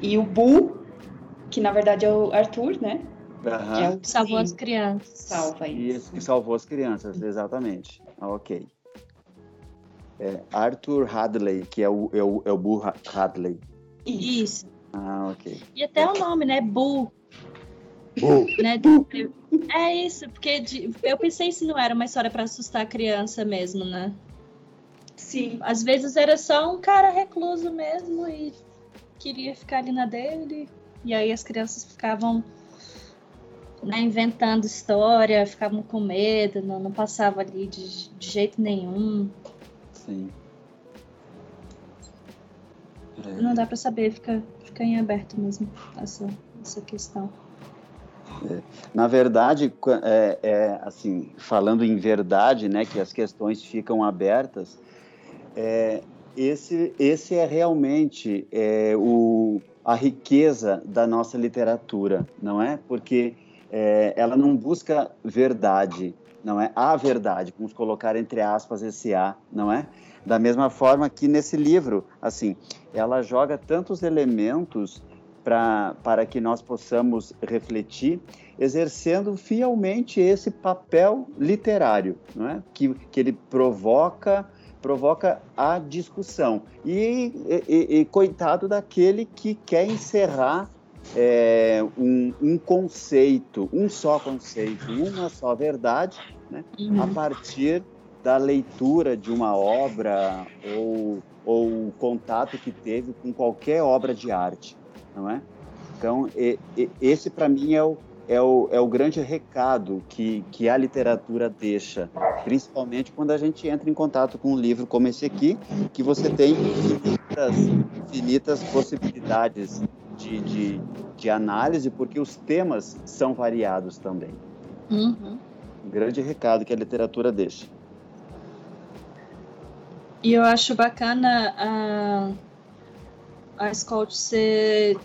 E o Bu, que na verdade é o Arthur, né? Uhum. É o que salvou as crianças. Salva isso. Isso, que salvou as crianças, exatamente. Ah, ok. É Arthur Hadley, que é o, é o, é o Boo Hadley. Isso. Ah, ok. E até o nome, né? Boo. Boo. Né? É isso, porque de, eu pensei se não era uma história para assustar a criança mesmo, né? Sim. Às vezes era só um cara recluso mesmo e queria ficar ali na dele. E aí as crianças ficavam né, inventando história, ficavam com medo, não, não passava ali de, de jeito nenhum. Sim. É. Não dá para saber, fica, fica em aberto mesmo essa, essa questão. É. Na verdade, é, é, assim, falando em verdade, né, que as questões ficam abertas, é, esse, esse é realmente é, o, a riqueza da nossa literatura, não é? Porque é, ela não busca verdade, não é a verdade, vamos colocar entre aspas esse A, não é? Da mesma forma que nesse livro, assim, ela joga tantos elementos pra, para que nós possamos refletir, exercendo fielmente esse papel literário, não é? Que, que ele provoca provoca a discussão. E, e, e, coitado daquele que quer encerrar é, um, um, conceito, um só conceito, uma só verdade, né, uhum. a partir da leitura de uma obra ou, ou o contato que teve com qualquer obra de arte, não é? Então, e, esse para mim é o, é, o, é o grande recado que, que a literatura deixa, principalmente quando a gente entra em contato com um livro como esse aqui, que você tem infinitas, infinitas possibilidades de, de, de análise, porque os temas são variados também. Uhum. Um grande recado que a literatura deixa. E eu acho bacana a, a Scott ser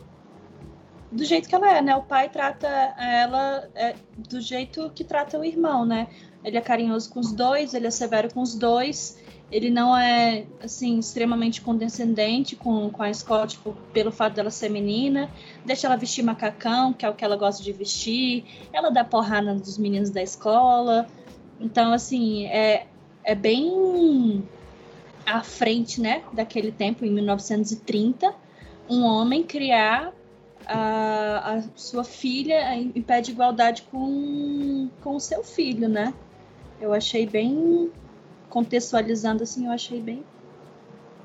do jeito que ela é, né? O pai trata ela é, do jeito que trata o irmão, né? Ele é carinhoso com os dois, ele é severo com os dois. Ele não é, assim, extremamente condescendente com, com a Scott tipo, pelo fato dela ser menina. Deixa ela vestir macacão, que é o que ela gosta de vestir. Ela dá porrada dos meninos da escola. Então, assim, é, é bem à frente, né, daquele tempo, em 1930, um homem criar a, a sua filha em pé de igualdade com, com o seu filho, né? Eu achei bem contextualizando assim, eu achei bem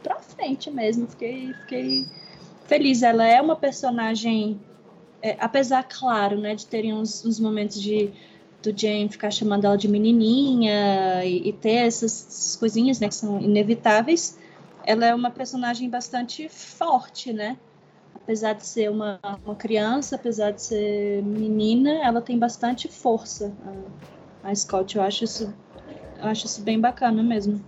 pra frente mesmo. Fiquei, fiquei feliz. Ela é uma personagem, é, apesar, claro, né, de terem uns, uns momentos de do Jane ficar chamando ela de menininha e, e ter essas, essas, coisinhas, né, que são inevitáveis, ela é uma personagem bastante forte, né? Apesar de ser uma, uma criança, apesar de ser menina, ela tem bastante força. A, a Scott, eu acho isso, eu acho isso bem bacana mesmo.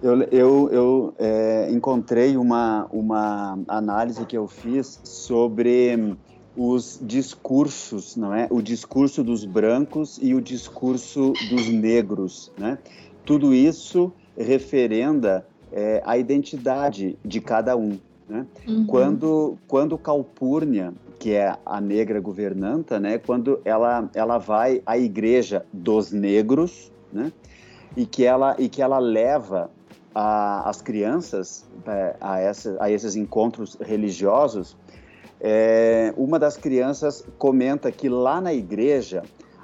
Eu, eu, eu é, encontrei uma, uma análise que eu fiz sobre os discursos, não é? O discurso dos brancos e o discurso dos negros, né? Tudo isso referenda é, a identidade de cada um, né? Uhum. Quando quando Calpurnia, que é a negra governanta, né? Quando ela ela vai à igreja dos negros, né? E que ela e que ela leva a, as crianças é, a, essa, a esses encontros religiosos é, uma das crianças comenta que lá na igreja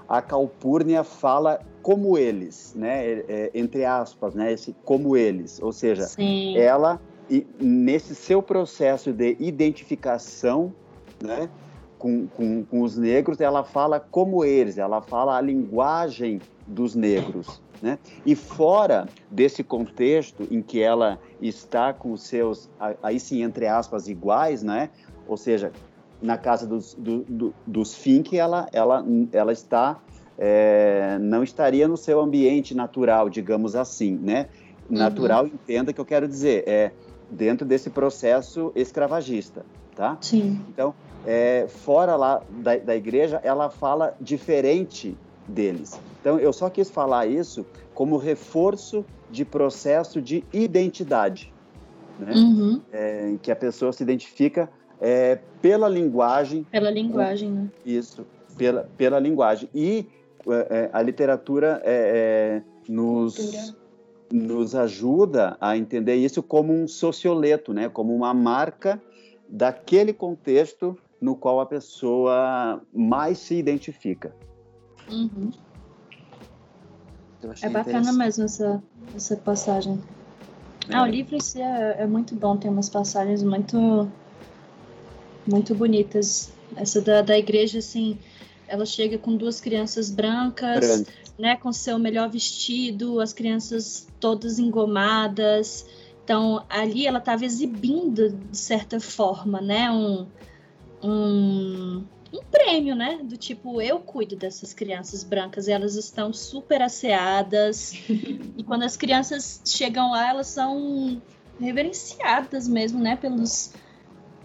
a Calpurnia fala como eles, né? É, é, entre aspas, né? Esse como eles, ou seja, Sim. ela e nesse seu processo de identificação, né? Com, com, com, os negros, ela fala como eles, ela fala a linguagem dos negros. Né? E fora desse contexto em que ela está com os seus, aí sim, entre aspas, iguais, né? ou seja, na casa dos, do, do, dos Fink, ela, ela, ela está, é, não estaria no seu ambiente natural, digamos assim, né? Uhum. Natural, uhum. entenda que eu quero dizer, é dentro desse processo escravagista, tá? Sim. Então, é, fora lá da, da igreja, ela fala diferente deles. Então, eu só quis falar isso como reforço de processo de identidade, né? Uhum. É, que a pessoa se identifica é, pela linguagem. Pela linguagem, né? Isso, pela, pela linguagem. E a literatura é, é, nos, nos ajuda a entender isso como um socioleto, né? como uma marca daquele contexto no qual a pessoa mais se identifica. Uhum. É bacana mesmo essa, essa passagem. Ah, o livro em si é, é, muito bom, tem umas passagens muito muito bonitas. Essa da, da igreja, assim, ela chega com duas crianças brancas, né, com seu melhor vestido, as crianças todas engomadas. Então, ali ela estava exibindo, de certa forma, né, um, um, um prêmio, né, do tipo, eu cuido dessas crianças brancas, e elas estão super asseadas, e quando as crianças chegam lá, elas são reverenciadas mesmo, né, pelos,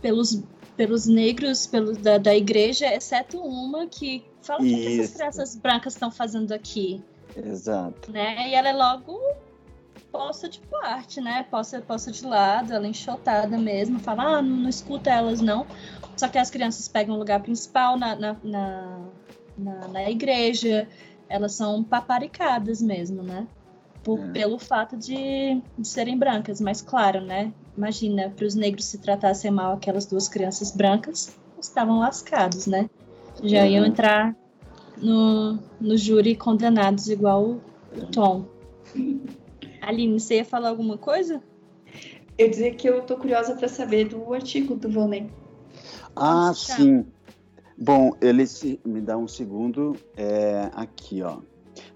pelos pelos negros pelos, da, da igreja, exceto uma que fala o que essas crianças brancas estão fazendo aqui. Exato. Né? E ela é logo posta de parte, né? Posta, posta de lado, ela é enxotada mesmo, fala, ah, não, não, escuta elas não. Só que as crianças pegam o lugar principal na, na, na, na, na igreja, elas são paparicadas mesmo, né? Por, é. Pelo fato de, de serem brancas, mas claro, né? Imagina, para os negros se tratassem mal aquelas duas crianças brancas, estavam lascados, né? Já uhum. iam entrar no, no júri condenados igual o Tom. Aline, você ia falar alguma coisa? Eu dizer que eu tô curiosa para saber do artigo do Volney. Ah, sim. Bom, ele se, me dá um segundo. É, aqui, ó.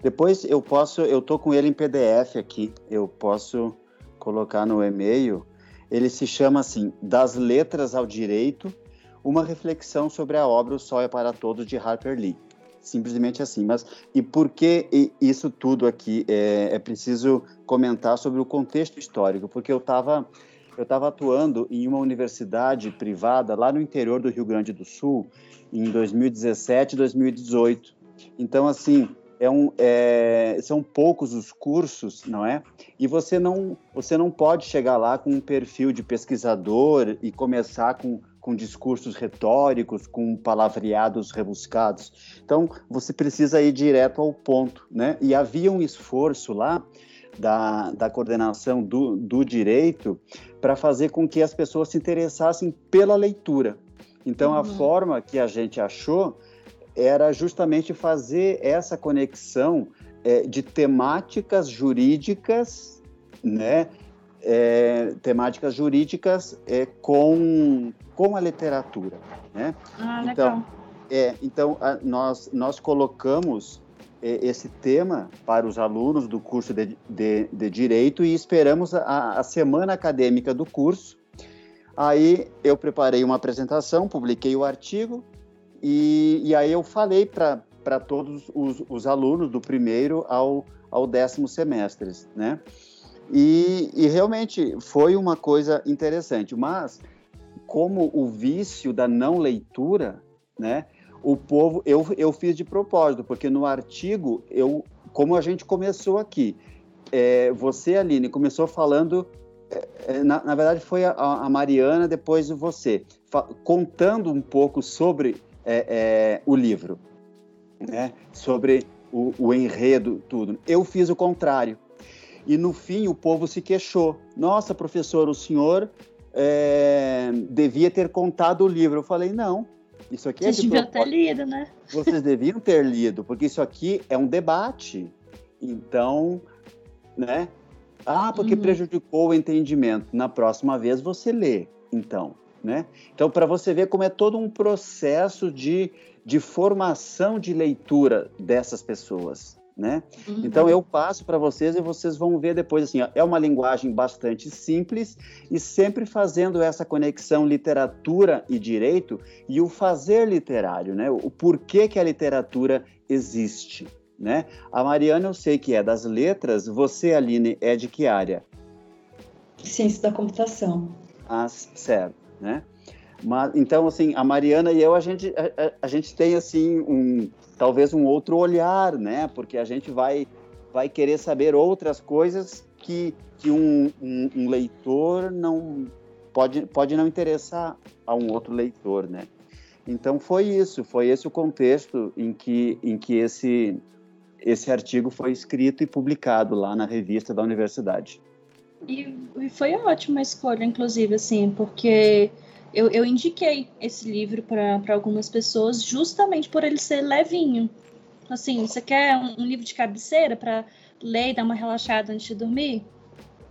Depois eu posso, eu tô com ele em PDF aqui. Eu posso colocar no e-mail ele se chama assim Das Letras ao Direito, uma reflexão sobre a obra O Sol é para Todos de Harper Lee. Simplesmente assim. Mas e por que isso tudo aqui? É, é preciso comentar sobre o contexto histórico, porque eu estava eu estava atuando em uma universidade privada lá no interior do Rio Grande do Sul em 2017 e 2018. Então, assim, é um, é, são poucos os cursos, não é? E você não, você não pode chegar lá com um perfil de pesquisador e começar com, com discursos retóricos, com palavreados rebuscados. Então, você precisa ir direto ao ponto, né? E havia um esforço lá da, da coordenação do, do direito para fazer com que as pessoas se interessassem pela leitura. Então, uhum. a forma que a gente achou era justamente fazer essa conexão é, de temáticas jurídicas, né? É, temáticas jurídicas é, com, com a literatura, né? Ah, então, legal. É, então, a, nós, nós colocamos esse tema para os alunos do curso de, de, de Direito e esperamos a, a, semana acadêmica do curso. Aí eu preparei uma apresentação, publiquei o artigo e, e aí eu falei para todos os, os, alunos do primeiro ao, ao décimo semestres, né? E, e realmente foi uma coisa interessante, mas como o vício da não leitura, né? o povo, eu, eu fiz de propósito, porque no artigo, eu, como a gente começou aqui, é, você, Aline, começou falando, é, é na, na, verdade foi a, a, Mariana, depois você, contando um pouco sobre é, é, o livro, né? sobre o, o enredo, tudo. Eu fiz o contrário. E no fim o povo se queixou. Nossa, professor, o senhor é, devia ter contado o livro. Eu falei, não, isso aqui Vocês é de deviam ter lido, né? Vocês deviam ter lido, porque isso aqui é um debate. Então, né? Ah, porque uhum. prejudicou o entendimento. Na próxima vez você lê, então, né? Então, para você ver como é todo um processo de, de formação de leitura dessas pessoas, né? Uhum. Então eu passo para vocês e vocês vão ver depois assim, ó, é uma linguagem bastante simples e sempre fazendo essa conexão literatura e direito e o fazer literário, né? O porquê que a literatura existe, né? A Mariana eu sei que é das letras, você Aline é de que área? Ciência da computação. Ah, certo, né? Mas, então, assim, a Mariana e eu, a gente, a, a, gente tem, assim, um, talvez um outro olhar, né? Porque a gente vai, vai querer saber outras coisas que, que um, um, um leitor não pode, pode não interessar a um outro leitor, né? Então foi isso, foi esse o contexto em que, em que esse, esse artigo foi escrito e publicado lá na revista da universidade. E, e foi ótima escolha, inclusive, assim, porque eu, eu indiquei esse livro para algumas pessoas justamente por ele ser levinho. Assim, você quer um, um livro de cabeceira para ler e dar uma relaxada antes de dormir?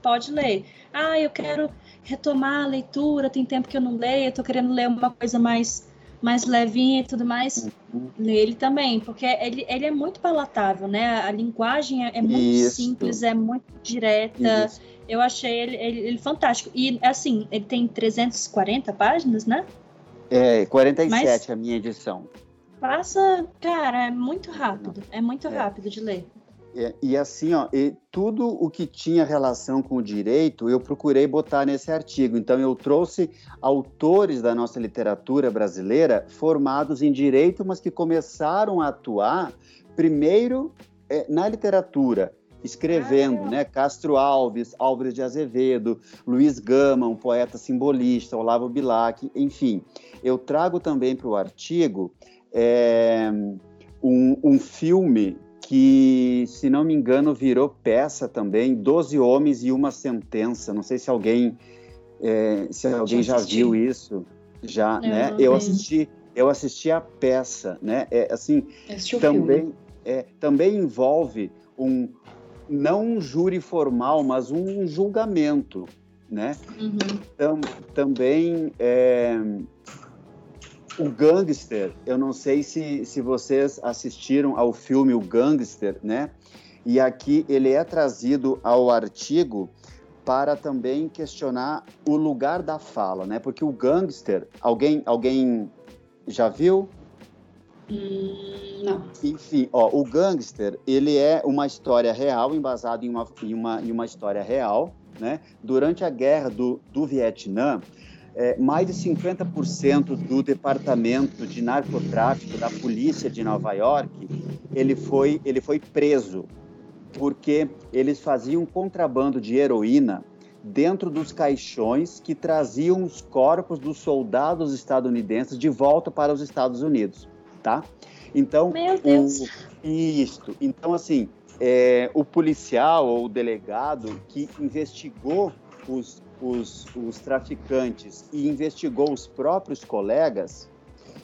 Pode ler. Ah, eu quero retomar a leitura, tem tempo que eu não leio, eu tô querendo ler uma coisa mais mais levinha e tudo mais, uhum. ele também, porque ele, ele é muito palatável, né? A linguagem é, é muito Isso. simples, é muito direta. Isso. Eu achei ele, ele, ele, fantástico. E, assim, ele tem 340 páginas, né? É, 47 Mas a minha edição. Passa, cara, é muito rápido. É muito é. rápido de ler. É, e assim, ó, e tudo o que tinha relação com o direito, eu procurei botar nesse artigo. Então, eu trouxe autores da nossa literatura brasileira formados em direito, mas que começaram a atuar primeiro é, na literatura escrevendo, né? Castro Alves, Álvares de Azevedo, Luiz Gama, um poeta simbolista, Olavo Bilac, enfim. Eu trago também para o artigo é, um, um filme que, se não me engano, virou peça também, Doze Homens e Uma Sentença. Não sei se alguém, é, se alguém já viu isso. Já, eu né? Eu assisti, eu assisti a peça, né? É, assim, também, é, também envolve um, não um júri formal, mas um julgamento, né? Uhum. Então, também é, o Gangster, eu não sei se, se vocês assistiram ao filme O Gangster, né? E aqui ele é trazido ao artigo para também questionar o lugar da fala, né? Porque o gangster, alguém, alguém já viu? Não. Enfim, ó, o Gangster, ele é uma história real, embasado em uma, em uma, em uma história real, né? Durante a guerra do, do Vietnã, é, mais de 50% do departamento de narcotráfico da polícia de Nova York, ele foi, ele foi preso porque eles faziam contrabando de heroína dentro dos caixões que traziam os corpos dos soldados estadunidenses de volta para os Estados Unidos tá? Então, Meu Deus. O, isto. Então, assim, é, o policial ou o delegado que investigou os, os, os traficantes e investigou os próprios colegas,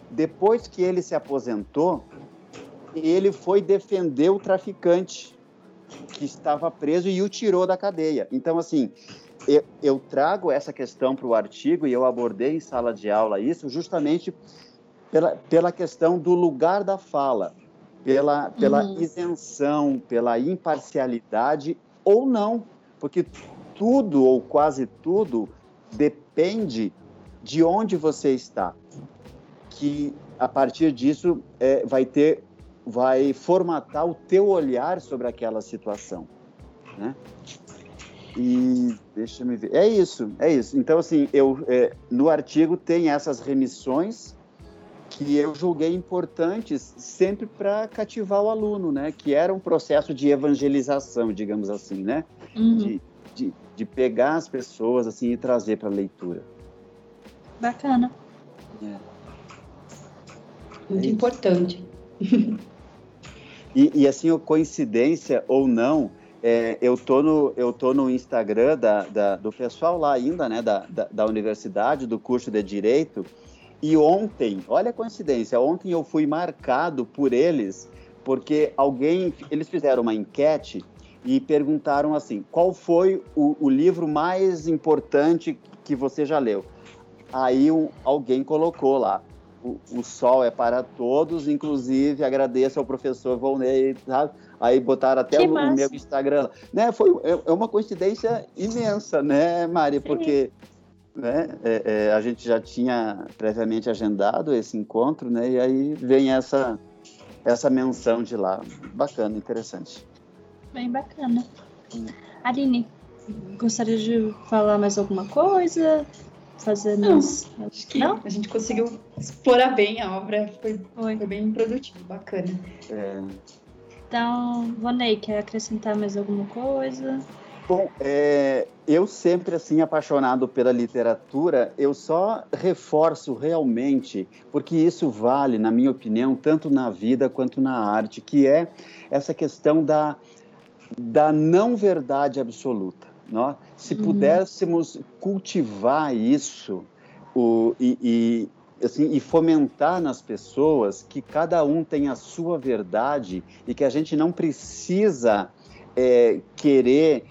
depois que ele se aposentou, ele foi defender o traficante que estava preso e o tirou da cadeia. Então, assim, eu, eu trago essa questão para o artigo e eu abordei em sala de aula isso justamente pela, pela questão do lugar da fala, pela, pela uhum. isenção, pela imparcialidade ou não, porque tudo ou quase tudo depende de onde você está, que a partir disso é, vai ter, vai formatar o teu olhar sobre aquela situação, né? E deixa me ver, é isso, é isso. Então assim, eu é, no artigo tem essas remissões que eu julguei importantes sempre para cativar o aluno, né? Que era um processo de evangelização, digamos assim, né? Uhum. De, de, de, pegar as pessoas assim e trazer para a leitura. Bacana. É. Muito é importante. E, e, assim, coincidência ou não, é, eu tô no eu tô no Instagram da, da, do pessoal lá ainda, né? Da, da, da universidade, do curso de direito. E ontem, olha a coincidência, ontem eu fui marcado por eles porque alguém, eles fizeram uma enquete e perguntaram assim, qual foi o, o livro mais importante que você já leu? Aí um, alguém colocou lá, o, o, Sol é para todos, inclusive agradeço ao professor Volney, sabe? Aí botaram até o, o, meu Instagram. Né? Foi, é, é uma coincidência imensa, né, Mari? Porque né? É, é, a gente já tinha previamente agendado esse encontro, né? E aí vem essa essa menção de lá, bacana, interessante. Bem bacana. Aline, gostaria de falar mais alguma coisa? Fazer Não, acho que Não? a gente conseguiu explorar bem a obra, foi, foi. foi bem produtivo, bacana. É... Então, Vonei, quer acrescentar mais alguma coisa? Bom, é, eu sempre assim apaixonado pela literatura, eu só reforço realmente, porque isso vale, na minha opinião, tanto na vida quanto na arte, que é essa questão da, da não verdade absoluta. Não? Se uhum. pudéssemos cultivar isso o, e, e, assim, e fomentar nas pessoas que cada um tem a sua verdade e que a gente não precisa é, querer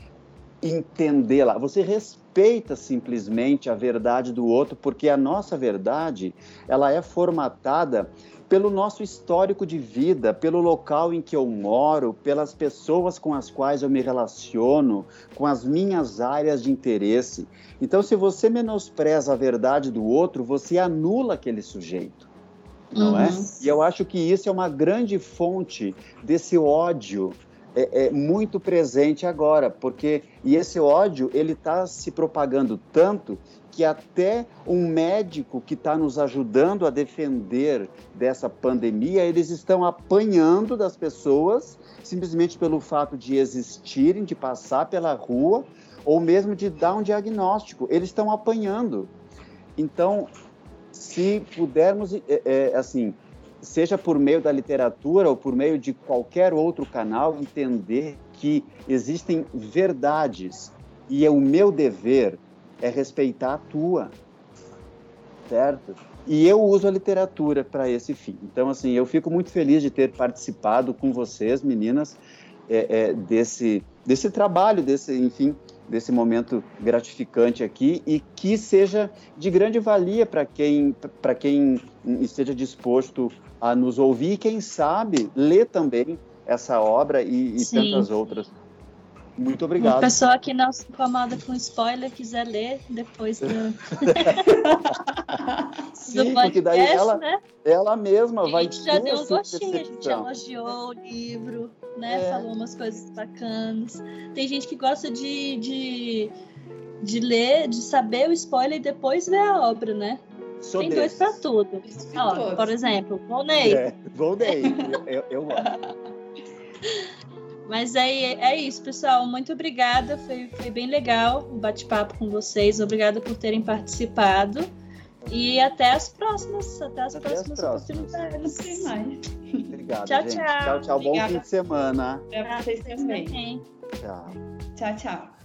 entendê-la, você respeita simplesmente a verdade do outro, porque a nossa verdade, ela é formatada pelo nosso histórico de vida, pelo local em que eu moro, pelas pessoas com as quais eu me relaciono, com as minhas áreas de interesse. Então, se você menospreza a verdade do outro, você anula aquele sujeito. Não é? uhum. é? E eu acho que isso é uma grande fonte desse ódio é, é, muito presente agora, porque e esse ódio ele está se propagando tanto que até um médico que está nos ajudando a defender dessa pandemia, eles estão apanhando das pessoas simplesmente pelo fato de existirem, de passar pela rua, ou mesmo de dar um diagnóstico. Eles estão apanhando. Então, se pudermos, é, é, assim, seja por meio da literatura ou por meio de qualquer outro canal, entender que existem verdades e é o meu dever é respeitar a tua, certo? E eu uso a literatura para esse fim. Então, assim, eu fico muito feliz de ter participado com vocês, meninas, é, é, desse, desse trabalho, desse, enfim, desse momento gratificante aqui e que seja de grande valia para quem, para quem esteja disposto a nos ouvir e, quem sabe, ler também essa obra e, e tantas outras. Muito obrigado. Uma pessoa que não se incomoda com spoiler quiser ler depois do, Sim, do porque daí podcast, ela, né? ela mesma A vai gente já deu um gostinho, a gente elogiou o livro, né? É. Falou umas coisas bacanas. Tem gente que gosta de, de, de ler, de saber o spoiler e depois ver a obra, né? Sou Tem dois desses. pra tudo. Isso de Ó, por exemplo, Volney. É, Volney, eu, eu, amo. Mas é, é isso, pessoal. Muito obrigada. Foi, foi bem legal o bate-papo com vocês. Obrigada por terem participado. E até as próximas. Até as Até as próximas próximas. Não oportunidades. sei mais. Obrigado, Tchau, gente. tchau. Tchau, tchau. Bom Obrigada. fim de semana. Pra vocês também. Também. Tchau. Tchau, tchau.